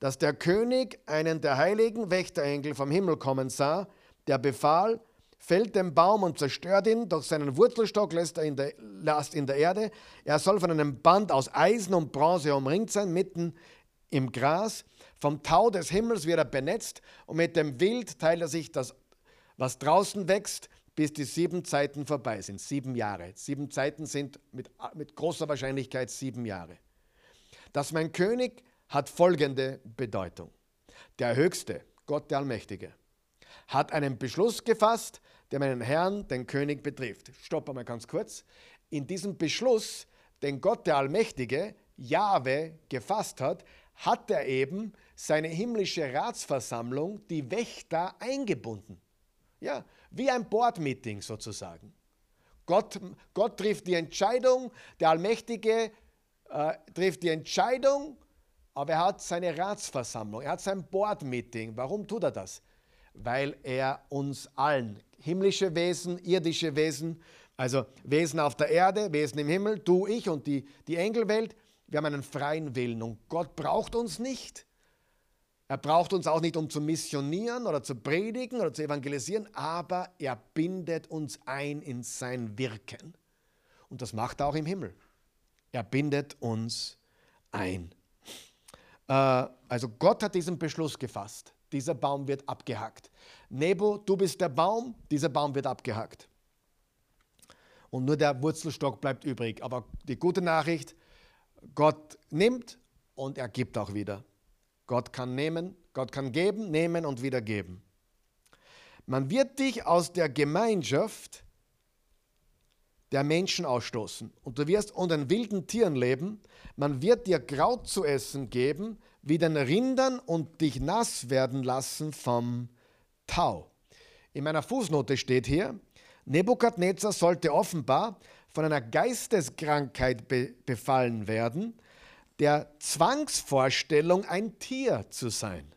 Dass der König einen der heiligen Wächterengel vom Himmel kommen sah, der befahl, fällt den Baum und zerstört ihn, doch seinen Wurzelstock lässt er in der, lässt in der Erde. Er soll von einem Band aus Eisen und Bronze umringt sein, mitten im Gras. Vom Tau des Himmels wird er benetzt und mit dem Wild teilt er sich das, was draußen wächst, bis die sieben Zeiten vorbei sind. Sieben Jahre. Sieben Zeiten sind mit, mit großer Wahrscheinlichkeit sieben Jahre. Das mein König hat folgende Bedeutung. Der Höchste, Gott der Allmächtige, hat einen Beschluss gefasst, der meinen Herrn, den König, betrifft. Stopp einmal ganz kurz. In diesem Beschluss, den Gott der Allmächtige, Jahwe, gefasst hat, hat er eben seine himmlische Ratsversammlung, die Wächter, eingebunden. Ja, wie ein Board-Meeting sozusagen. Gott, Gott trifft die Entscheidung, der Allmächtige äh, trifft die Entscheidung, aber er hat seine Ratsversammlung, er hat sein Board-Meeting. Warum tut er das? Weil er uns allen, himmlische Wesen, irdische Wesen, also Wesen auf der Erde, Wesen im Himmel, du, ich und die, die Engelwelt, wir haben einen freien Willen und Gott braucht uns nicht. Er braucht uns auch nicht, um zu missionieren oder zu predigen oder zu evangelisieren, aber er bindet uns ein in sein Wirken. Und das macht er auch im Himmel. Er bindet uns ein. Äh, also Gott hat diesen Beschluss gefasst. Dieser Baum wird abgehackt. Nebo, du bist der Baum, dieser Baum wird abgehackt. Und nur der Wurzelstock bleibt übrig. Aber die gute Nachricht, Gott nimmt und er gibt auch wieder. Gott kann nehmen, Gott kann geben, nehmen und wieder geben. Man wird dich aus der Gemeinschaft der Menschen ausstoßen und du wirst unter den wilden Tieren leben. Man wird dir Kraut zu essen geben, wie den Rindern und dich nass werden lassen vom Tau. In meiner Fußnote steht hier, Nebukadnezar sollte offenbar von einer Geisteskrankheit be befallen werden, der Zwangsvorstellung, ein Tier zu sein.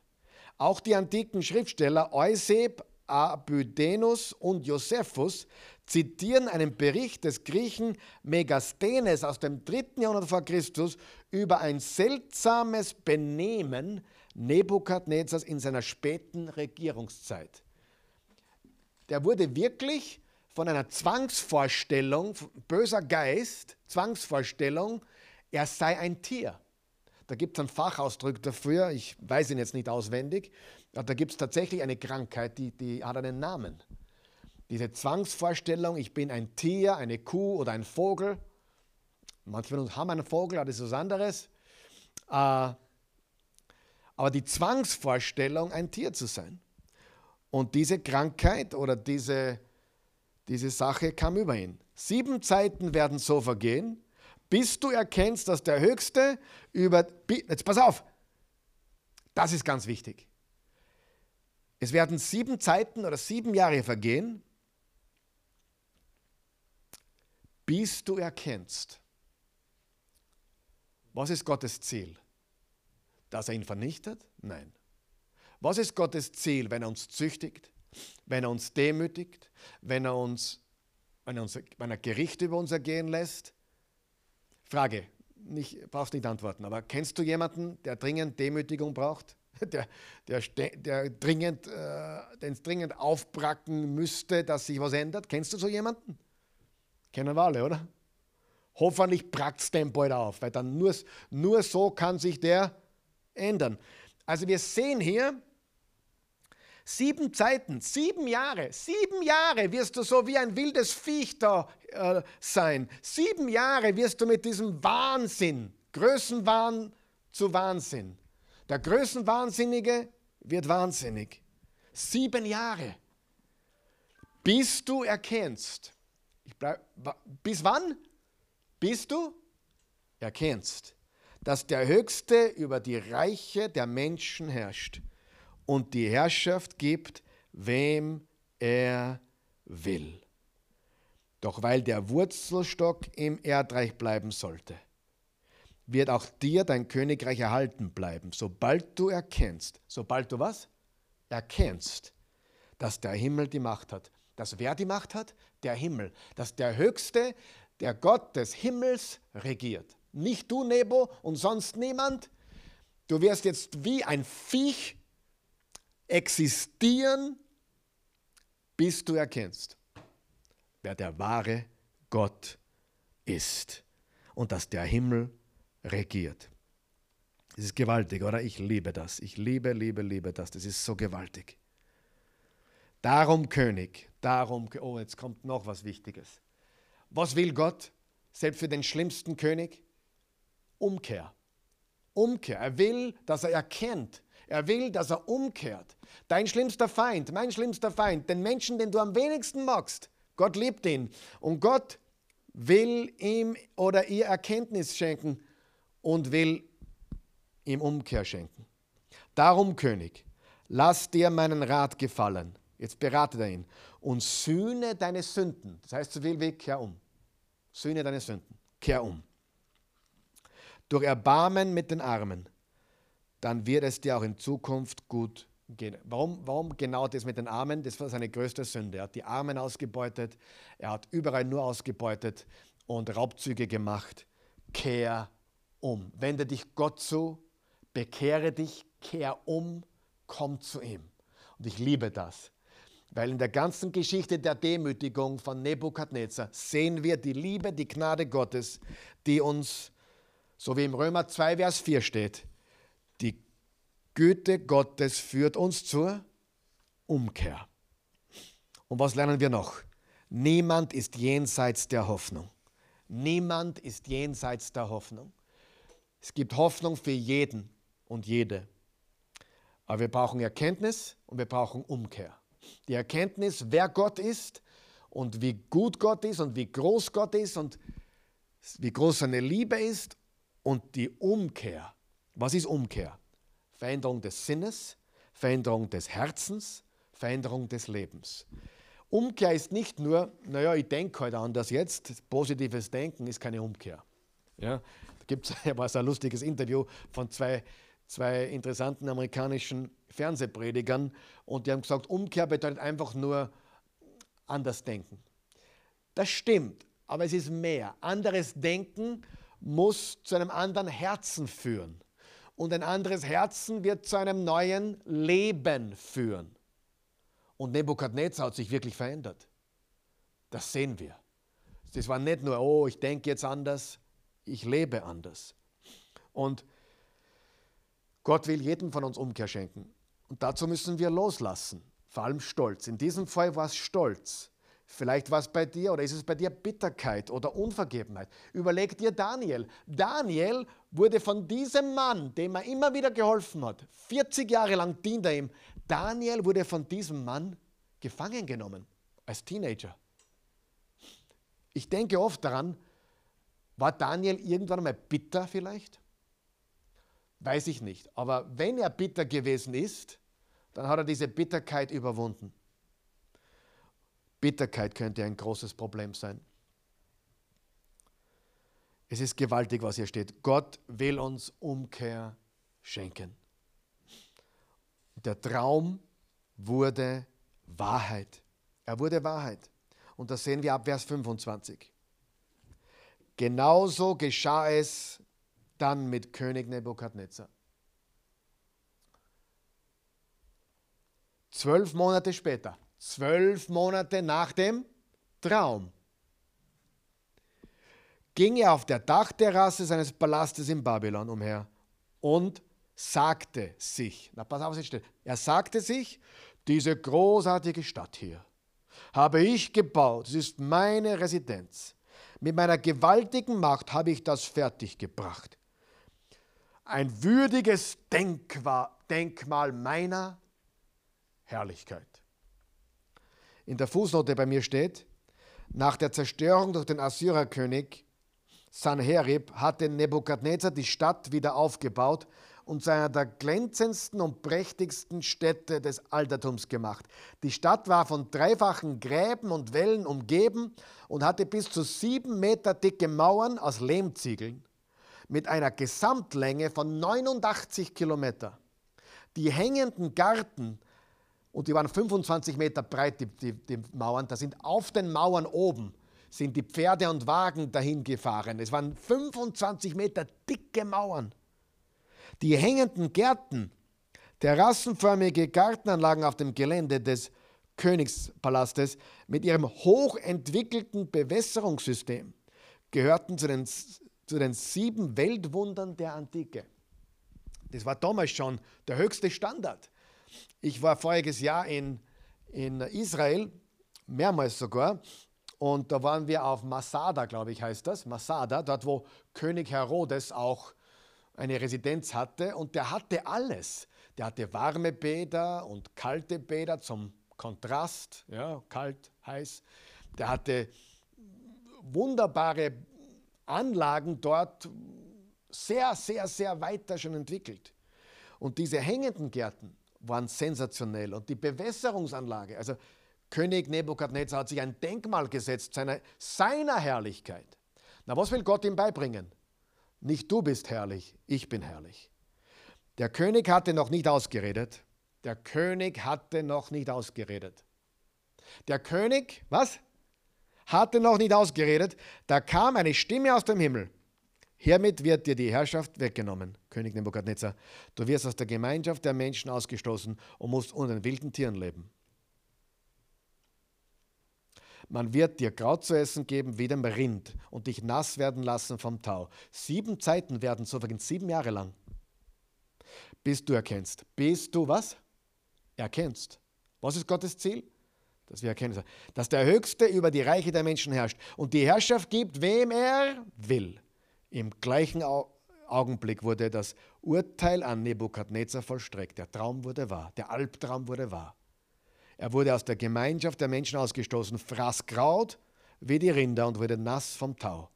Auch die antiken Schriftsteller Euseb, Abydenus und Josephus zitieren einen Bericht des Griechen Megasthenes aus dem 3. Jahrhundert vor Christus über ein seltsames Benehmen Nebukadnezars in seiner späten Regierungszeit. Der wurde wirklich von einer Zwangsvorstellung, böser Geist, Zwangsvorstellung, er sei ein Tier. Da gibt es einen Fachausdruck dafür, ich weiß ihn jetzt nicht auswendig, aber da gibt es tatsächlich eine Krankheit, die, die hat einen Namen. Diese Zwangsvorstellung, ich bin ein Tier, eine Kuh oder ein Vogel. Manche von uns haben einen Vogel, aber das ist was anderes. Äh, aber die Zwangsvorstellung, ein Tier zu sein. Und diese Krankheit oder diese, diese Sache kam über ihn. Sieben Zeiten werden so vergehen, bis du erkennst, dass der Höchste über... Jetzt pass auf, das ist ganz wichtig. Es werden sieben Zeiten oder sieben Jahre vergehen, bis du erkennst, was ist Gottes Ziel? Dass er ihn vernichtet? Nein. Was ist Gottes Ziel, wenn er uns züchtigt, wenn er uns demütigt, wenn er uns, wenn er, uns, wenn er Gericht über uns ergehen lässt? Frage, nicht, brauchst nicht antworten, aber kennst du jemanden, der dringend Demütigung braucht? Der, der, der dringend, äh, den dringend aufbracken müsste, dass sich was ändert? Kennst du so jemanden? Kennen wir alle, oder? Hoffentlich prackt es den bald auf, weil dann nur, nur so kann sich der ändern. Also wir sehen hier, sieben Zeiten, sieben Jahre, sieben Jahre wirst du so wie ein wildes Viech da äh, sein. Sieben Jahre wirst du mit diesem Wahnsinn, Größenwahn zu Wahnsinn. Der Größenwahnsinnige wird wahnsinnig. Sieben Jahre, bis du erkennst, Bleib, bis wann? Bis du erkennst, dass der Höchste über die Reiche der Menschen herrscht und die Herrschaft gibt, wem er will. Doch weil der Wurzelstock im Erdreich bleiben sollte, wird auch dir dein Königreich erhalten bleiben, sobald du erkennst, sobald du was? Erkennst, dass der Himmel die Macht hat. Dass wer die Macht hat? Der Himmel. Dass der Höchste, der Gott des Himmels regiert. Nicht du, Nebo, und sonst niemand. Du wirst jetzt wie ein Viech existieren, bis du erkennst, wer der wahre Gott ist und dass der Himmel regiert. Das ist gewaltig, oder? Ich liebe das. Ich liebe, liebe, liebe das. Das ist so gewaltig. Darum König, darum, oh, jetzt kommt noch was Wichtiges. Was will Gott, selbst für den schlimmsten König? Umkehr. Umkehr. Er will, dass er erkennt. Er will, dass er umkehrt. Dein schlimmster Feind, mein schlimmster Feind, den Menschen, den du am wenigsten magst, Gott liebt ihn. Und Gott will ihm oder ihr Erkenntnis schenken und will ihm Umkehr schenken. Darum, König, lass dir meinen Rat gefallen. Jetzt beratet er ihn. Und sühne deine Sünden. Das heißt, so viel wie kehr um. Sühne deine Sünden. Kehr um. Durch Erbarmen mit den Armen. Dann wird es dir auch in Zukunft gut gehen. Warum, warum genau das mit den Armen? Das war seine größte Sünde. Er hat die Armen ausgebeutet. Er hat überall nur ausgebeutet und Raubzüge gemacht. Kehr um. Wende dich Gott zu, bekehre dich, kehr um, komm zu ihm. Und ich liebe das, weil in der ganzen Geschichte der Demütigung von Nebukadnezar sehen wir die Liebe, die Gnade Gottes, die uns, so wie im Römer 2, Vers 4 steht, die Güte Gottes führt uns zur Umkehr. Und was lernen wir noch? Niemand ist jenseits der Hoffnung. Niemand ist jenseits der Hoffnung. Es gibt Hoffnung für jeden und jede. Aber wir brauchen Erkenntnis und wir brauchen Umkehr. Die Erkenntnis, wer Gott ist und wie gut Gott ist und wie groß Gott ist und wie groß seine Liebe ist und die Umkehr. Was ist Umkehr? Veränderung des Sinnes, Veränderung des Herzens, Veränderung des Lebens. Umkehr ist nicht nur, naja, ich denke heute halt anders jetzt. Positives Denken ist keine Umkehr. Ja, gibt es ein lustiges Interview von zwei, zwei interessanten amerikanischen Fernsehpredigern und die haben gesagt, Umkehr bedeutet einfach nur anders denken. Das stimmt, aber es ist mehr. Anderes Denken muss zu einem anderen Herzen führen. Und ein anderes Herzen wird zu einem neuen Leben führen. Und Nebukadnezar hat sich wirklich verändert. Das sehen wir. Das war nicht nur, oh, ich denke jetzt anders, ich lebe anders. Und Gott will jedem von uns Umkehr schenken. Und dazu müssen wir loslassen, vor allem Stolz. In diesem Fall war es Stolz. Vielleicht war es bei dir oder ist es bei dir Bitterkeit oder Unvergebenheit. Überleg dir Daniel. Daniel wurde von diesem Mann, dem er immer wieder geholfen hat, 40 Jahre lang dient er ihm, Daniel wurde von diesem Mann gefangen genommen als Teenager. Ich denke oft daran, war Daniel irgendwann mal bitter vielleicht? Weiß ich nicht. Aber wenn er bitter gewesen ist, dann hat er diese Bitterkeit überwunden. Bitterkeit könnte ein großes Problem sein. Es ist gewaltig, was hier steht. Gott will uns Umkehr schenken. Der Traum wurde Wahrheit. Er wurde Wahrheit. Und das sehen wir ab Vers 25. Genauso geschah es dann mit König Nebukadnezar. Zwölf Monate später, zwölf Monate nach dem Traum, ging er auf der Dachterrasse seines Palastes in Babylon umher und sagte sich, na pass auf, was steht, er sagte sich, diese großartige Stadt hier habe ich gebaut, es ist meine Residenz. Mit meiner gewaltigen Macht habe ich das fertiggebracht. Ein würdiges Denkmal meiner Herrlichkeit. In der Fußnote bei mir steht, nach der Zerstörung durch den Assyrerkönig Sanherib hatte Nebukadnezar die Stadt wieder aufgebaut und zu einer der glänzendsten und prächtigsten Städte des Altertums gemacht. Die Stadt war von dreifachen Gräben und Wällen umgeben und hatte bis zu sieben Meter dicke Mauern aus Lehmziegeln mit einer Gesamtlänge von 89 Kilometer. Die hängenden Garten, und die waren 25 Meter breit, die, die, die Mauern, da sind auf den Mauern oben sind die Pferde und Wagen dahin gefahren. Es waren 25 Meter dicke Mauern. Die hängenden Gärten, terrassenförmige Gartenanlagen auf dem Gelände des Königspalastes mit ihrem hochentwickelten Bewässerungssystem gehörten zu den, zu den sieben Weltwundern der Antike. Das war damals schon der höchste Standard. Ich war voriges Jahr in, in Israel, mehrmals sogar, und da waren wir auf Masada, glaube ich, heißt das. Masada, dort wo König Herodes auch eine Residenz hatte. Und der hatte alles. Der hatte warme Bäder und kalte Bäder zum Kontrast, ja, kalt, heiß. Der hatte wunderbare Anlagen dort, sehr, sehr, sehr weiter schon entwickelt. Und diese hängenden Gärten waren sensationell. Und die Bewässerungsanlage, also König Nebukadnezar hat sich ein Denkmal gesetzt seiner, seiner Herrlichkeit. Na, was will Gott ihm beibringen? Nicht du bist herrlich, ich bin herrlich. Der König hatte noch nicht ausgeredet. Der König hatte noch nicht ausgeredet. Der König, was? Hatte noch nicht ausgeredet. Da kam eine Stimme aus dem Himmel. Hiermit wird dir die Herrschaft weggenommen, König Nebukadnezar. Du wirst aus der Gemeinschaft der Menschen ausgestoßen und musst unter den wilden Tieren leben. Man wird dir Kraut zu essen geben wie dem Rind und dich nass werden lassen vom Tau. Sieben Zeiten werden so vergehen, sieben Jahre lang. Bis du erkennst. Bis du was? Erkennst. Was ist Gottes Ziel? Dass wir erkennen, dass der Höchste über die Reiche der Menschen herrscht und die Herrschaft gibt, wem er will. Im gleichen Augenblick wurde das Urteil an Nebukadnezar vollstreckt. Der Traum wurde wahr, der Albtraum wurde wahr. Er wurde aus der Gemeinschaft der Menschen ausgestoßen, fraß Kraut wie die Rinder und wurde nass vom Tau.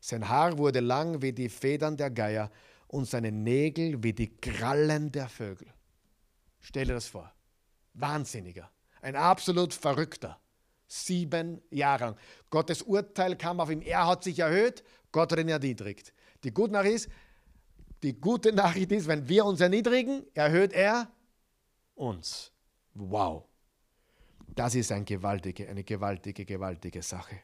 Sein Haar wurde lang wie die Federn der Geier und seine Nägel wie die Krallen der Vögel. Stell dir das vor. Wahnsinniger. Ein absolut Verrückter. Sieben Jahre lang. Gottes Urteil kam auf ihn. Er hat sich erhöht, Gott hat ihn erniedrigt. Die gute Nachricht ist, die gute Nachricht ist, wenn wir uns erniedrigen, erhöht er uns. Wow. Das ist eine gewaltige, eine gewaltige, gewaltige Sache.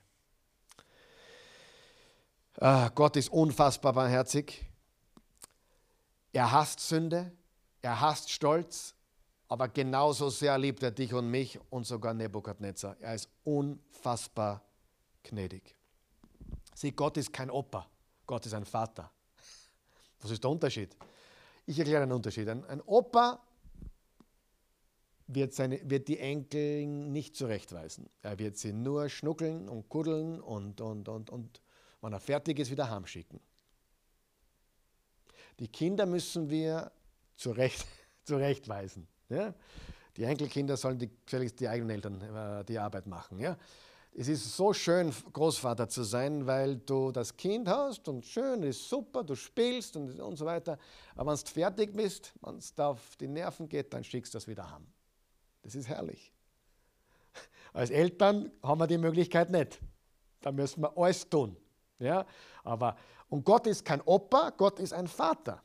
Ah, Gott ist unfassbar barmherzig. Er hasst Sünde, er hasst Stolz, aber genauso sehr liebt er dich und mich und sogar Nebukadnezar. Er ist unfassbar gnädig. Sieh, Gott ist kein Opa, Gott ist ein Vater. Was ist der Unterschied? Ich erkläre den Unterschied. Ein, ein Opa wird, seine, wird die Enkel nicht zurechtweisen. Er wird sie nur schnuckeln und kuddeln und, und, und, und wenn er fertig ist, wieder heimschicken. Die Kinder müssen wir zurecht, zurechtweisen. Ja? Die Enkelkinder sollen die, die eigenen Eltern äh, die Arbeit machen. Ja? Es ist so schön, Großvater zu sein, weil du das Kind hast und schön, ist super, du spielst und, und so weiter. Aber wenn du fertig bist, wenn es auf die Nerven geht, dann schickst du das wieder heim. Das ist herrlich. Als Eltern haben wir die Möglichkeit nicht. Da müssen wir alles tun. Ja? Aber, und Gott ist kein Opa, Gott ist ein Vater.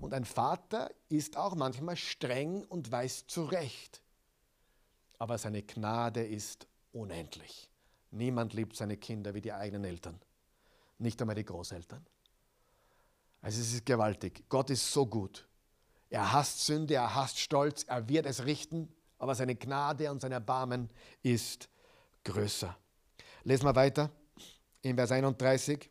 Und ein Vater ist auch manchmal streng und weiß zurecht. Aber seine Gnade ist unendlich. Niemand liebt seine Kinder wie die eigenen Eltern. Nicht einmal die Großeltern. Also es ist gewaltig. Gott ist so gut. Er hasst Sünde, er hasst Stolz, er wird es richten aber seine Gnade und sein Erbarmen ist größer. Lesen wir weiter in Vers 31.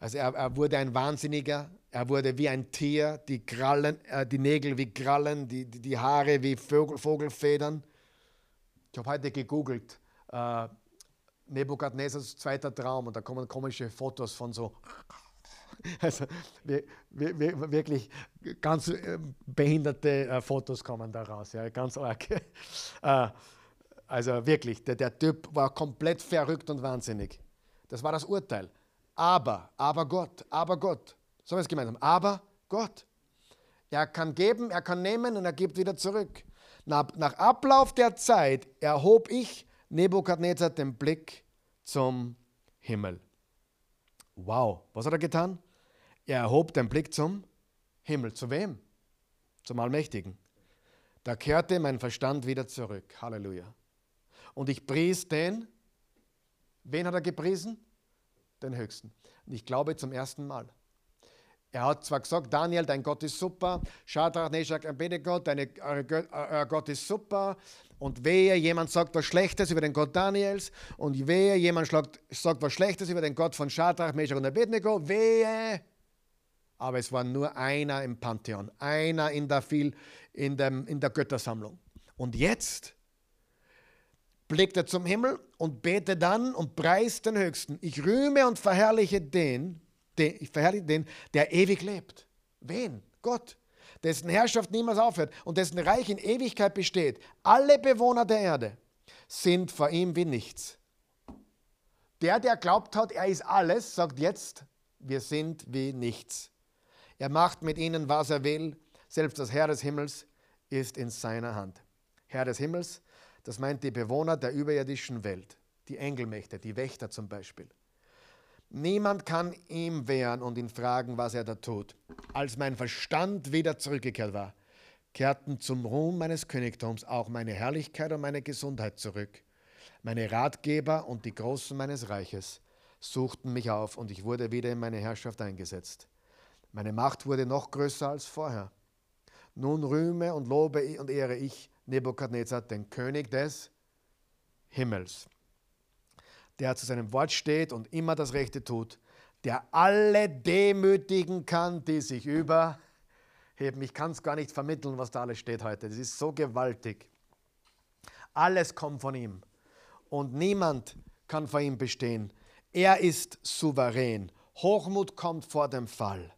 Also er, er, wurde ein Wahnsinniger, er wurde wie ein Tier, die, Krallen, äh, die Nägel wie Krallen, die, die, die Haare wie Vogel, Vogelfedern. Ich habe heute gegoogelt, äh, Nebukadnezars zweiter Traum und da kommen komische Fotos von so Also wirklich ganz äh, behinderte äh, Fotos kommen da raus, ja, ganz arg. Äh, also wirklich, der, der Typ war komplett verrückt und wahnsinnig. Das war das Urteil. Aber, aber Gott, aber Gott. So wir es gemeinsam. Aber Gott. Er kann geben, er kann nehmen und er gibt wieder zurück. Nach, nach Ablauf der Zeit erhob ich Nebukadnezar den Blick zum Himmel. Wow, was hat er getan? Er erhob den Blick zum Himmel. Zu wem? Zum Allmächtigen. Da kehrte mein Verstand wieder zurück. Halleluja. Und ich pries den, wen hat er gepriesen? Den Höchsten. Und ich glaube zum ersten Mal. Er hat zwar gesagt, Daniel, dein Gott ist super, Shadrach, Meshach, Abednego, dein äh, Gott ist super. Und wehe, jemand sagt was Schlechtes über den Gott Daniels. Und wehe, jemand sagt, sagt was Schlechtes über den Gott von Shadrach, Meshach und Abednego. Wehe. Aber es war nur einer im Pantheon, einer in der, viel, in, dem, in der Göttersammlung. Und jetzt blickt er zum Himmel und betet dann und preist den Höchsten. Ich rühme und verherrliche den, den, ich verherrliche den, der ewig lebt. Wen? Gott, dessen Herrschaft niemals aufhört und dessen Reich in Ewigkeit besteht. Alle Bewohner der Erde sind vor ihm wie nichts. Der, der glaubt hat, er ist alles, sagt jetzt, wir sind wie nichts. Er macht mit ihnen, was er will. Selbst das Herr des Himmels ist in seiner Hand. Herr des Himmels, das meint die Bewohner der überirdischen Welt, die Engelmächte, die Wächter zum Beispiel. Niemand kann ihm wehren und ihn fragen, was er da tut. Als mein Verstand wieder zurückgekehrt war, kehrten zum Ruhm meines Königtums auch meine Herrlichkeit und meine Gesundheit zurück. Meine Ratgeber und die Großen meines Reiches suchten mich auf und ich wurde wieder in meine Herrschaft eingesetzt. Meine Macht wurde noch größer als vorher. Nun rühme und lobe und ehre ich Nebukadnezar, den König des Himmels der zu seinem Wort steht und immer das Rechte tut, der alle demütigen kann, die sich überheben. Ich kann es gar nicht vermitteln, was da alles steht heute. Das ist so gewaltig. Alles kommt von ihm und niemand kann vor ihm bestehen. Er ist souverän. Hochmut kommt vor dem Fall.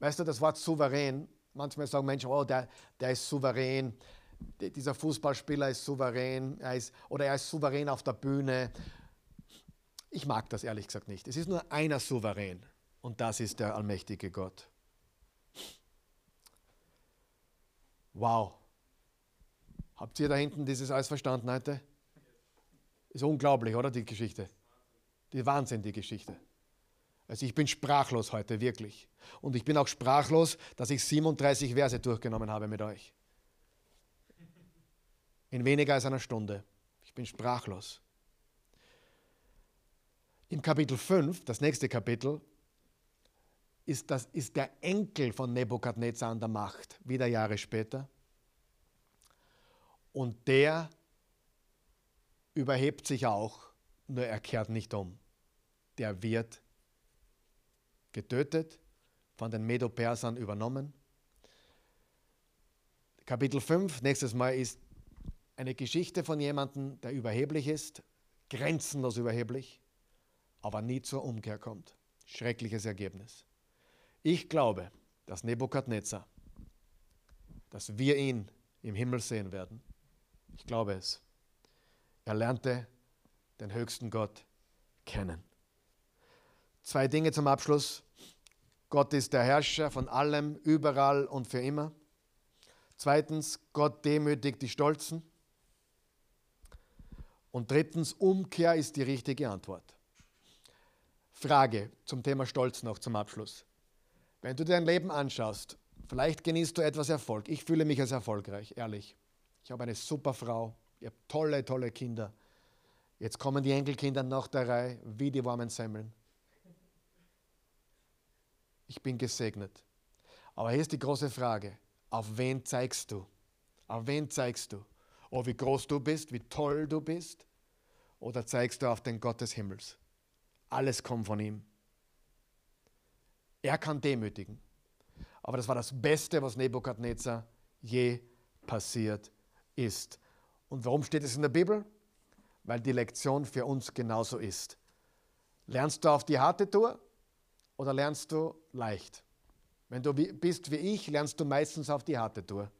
Weißt du, das Wort souverän, manchmal sagen Menschen, oh, der, der ist souverän dieser Fußballspieler ist souverän, er ist, oder er ist souverän auf der Bühne. Ich mag das ehrlich gesagt nicht. Es ist nur einer souverän und das ist der allmächtige Gott. Wow. Habt ihr da hinten dieses alles verstanden heute? Ist unglaublich, oder die Geschichte? Die Wahnsinn, die Geschichte. Also ich bin sprachlos heute, wirklich. Und ich bin auch sprachlos, dass ich 37 Verse durchgenommen habe mit euch in weniger als einer Stunde. Ich bin sprachlos. Im Kapitel 5, das nächste Kapitel, ist, das, ist der Enkel von Nebukadnezar an der Macht, wieder Jahre später. Und der überhebt sich auch, nur er kehrt nicht um. Der wird getötet, von den Medo-Persern übernommen. Kapitel 5, nächstes Mal ist eine Geschichte von jemandem, der überheblich ist, grenzenlos überheblich, aber nie zur Umkehr kommt. Schreckliches Ergebnis. Ich glaube, dass Nebukadnezar, dass wir ihn im Himmel sehen werden. Ich glaube es. Er lernte den höchsten Gott kennen. Zwei Dinge zum Abschluss. Gott ist der Herrscher von allem, überall und für immer. Zweitens, Gott demütigt die Stolzen. Und drittens, Umkehr ist die richtige Antwort. Frage zum Thema Stolz noch zum Abschluss. Wenn du dein Leben anschaust, vielleicht genießt du etwas Erfolg. Ich fühle mich als erfolgreich, ehrlich. Ich habe eine super Frau, ich habe tolle, tolle Kinder. Jetzt kommen die Enkelkinder nach der Reihe, wie die warmen Semmeln. Ich bin gesegnet. Aber hier ist die große Frage, auf wen zeigst du? Auf wen zeigst du? oh, wie groß du bist, wie toll du bist? Oder zeigst du auf den Gott des Himmels? Alles kommt von ihm. Er kann demütigen. Aber das war das Beste, was Nebukadnezar je passiert ist. Und warum steht es in der Bibel? Weil die Lektion für uns genauso ist. Lernst du auf die harte Tour oder lernst du leicht? Wenn du bist wie ich, lernst du meistens auf die harte Tour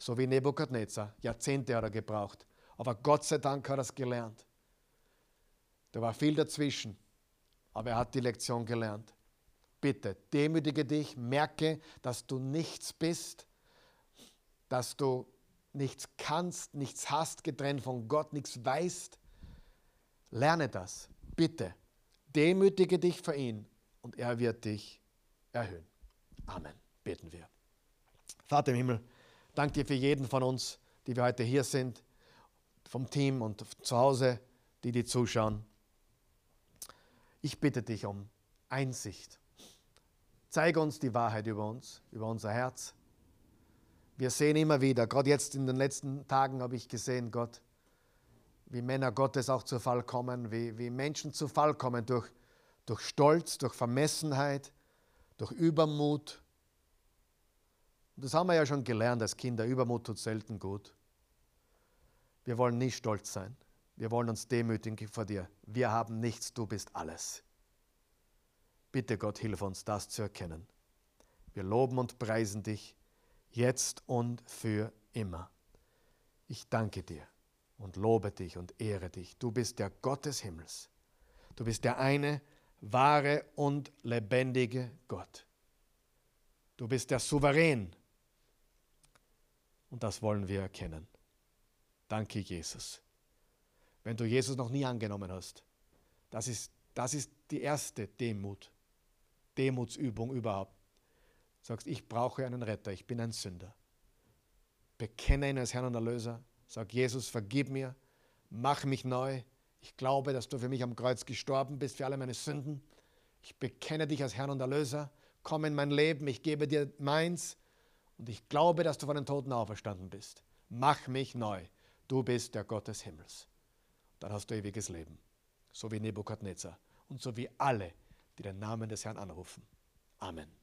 so wie Nebukadnezar. Jahrzehnte hat er gebraucht. Aber Gott sei Dank hat er es gelernt. Da war viel dazwischen, aber er hat die Lektion gelernt. Bitte, demütige dich, merke, dass du nichts bist, dass du nichts kannst, nichts hast, getrennt von Gott, nichts weißt. Lerne das, bitte. Demütige dich vor ihn und er wird dich erhöhen. Amen. Beten wir. Vater im Himmel, danke dir für jeden von uns, die wir heute hier sind, vom Team und zu Hause, die die zuschauen. Ich bitte dich um Einsicht. Zeige uns die Wahrheit über uns, über unser Herz. Wir sehen immer wieder, gerade jetzt in den letzten Tagen habe ich gesehen, Gott, wie Männer Gottes auch zu Fall kommen, wie, wie Menschen zu Fall kommen durch, durch Stolz, durch Vermessenheit, durch Übermut. Das haben wir ja schon gelernt als Kinder, Übermut tut selten gut. Wir wollen nie stolz sein. Wir wollen uns demütigen vor dir. Wir haben nichts, du bist alles. Bitte Gott, hilf uns, das zu erkennen. Wir loben und preisen dich jetzt und für immer. Ich danke dir und lobe dich und ehre dich. Du bist der Gott des Himmels. Du bist der eine wahre und lebendige Gott. Du bist der Souverän. Und das wollen wir erkennen. Danke, Jesus. Wenn du Jesus noch nie angenommen hast, das ist, das ist die erste Demut, Demutsübung überhaupt. Sagst, ich brauche einen Retter, ich bin ein Sünder. Bekenne ihn als Herrn und Erlöser. Sag, Jesus, vergib mir, mach mich neu. Ich glaube, dass du für mich am Kreuz gestorben bist, für alle meine Sünden. Ich bekenne dich als Herrn und Erlöser. Komm in mein Leben, ich gebe dir meins. Und ich glaube, dass du von den Toten auferstanden bist. Mach mich neu. Du bist der Gott des Himmels. Dann hast du ewiges Leben. So wie Nebukadnezar und so wie alle, die den Namen des Herrn anrufen. Amen.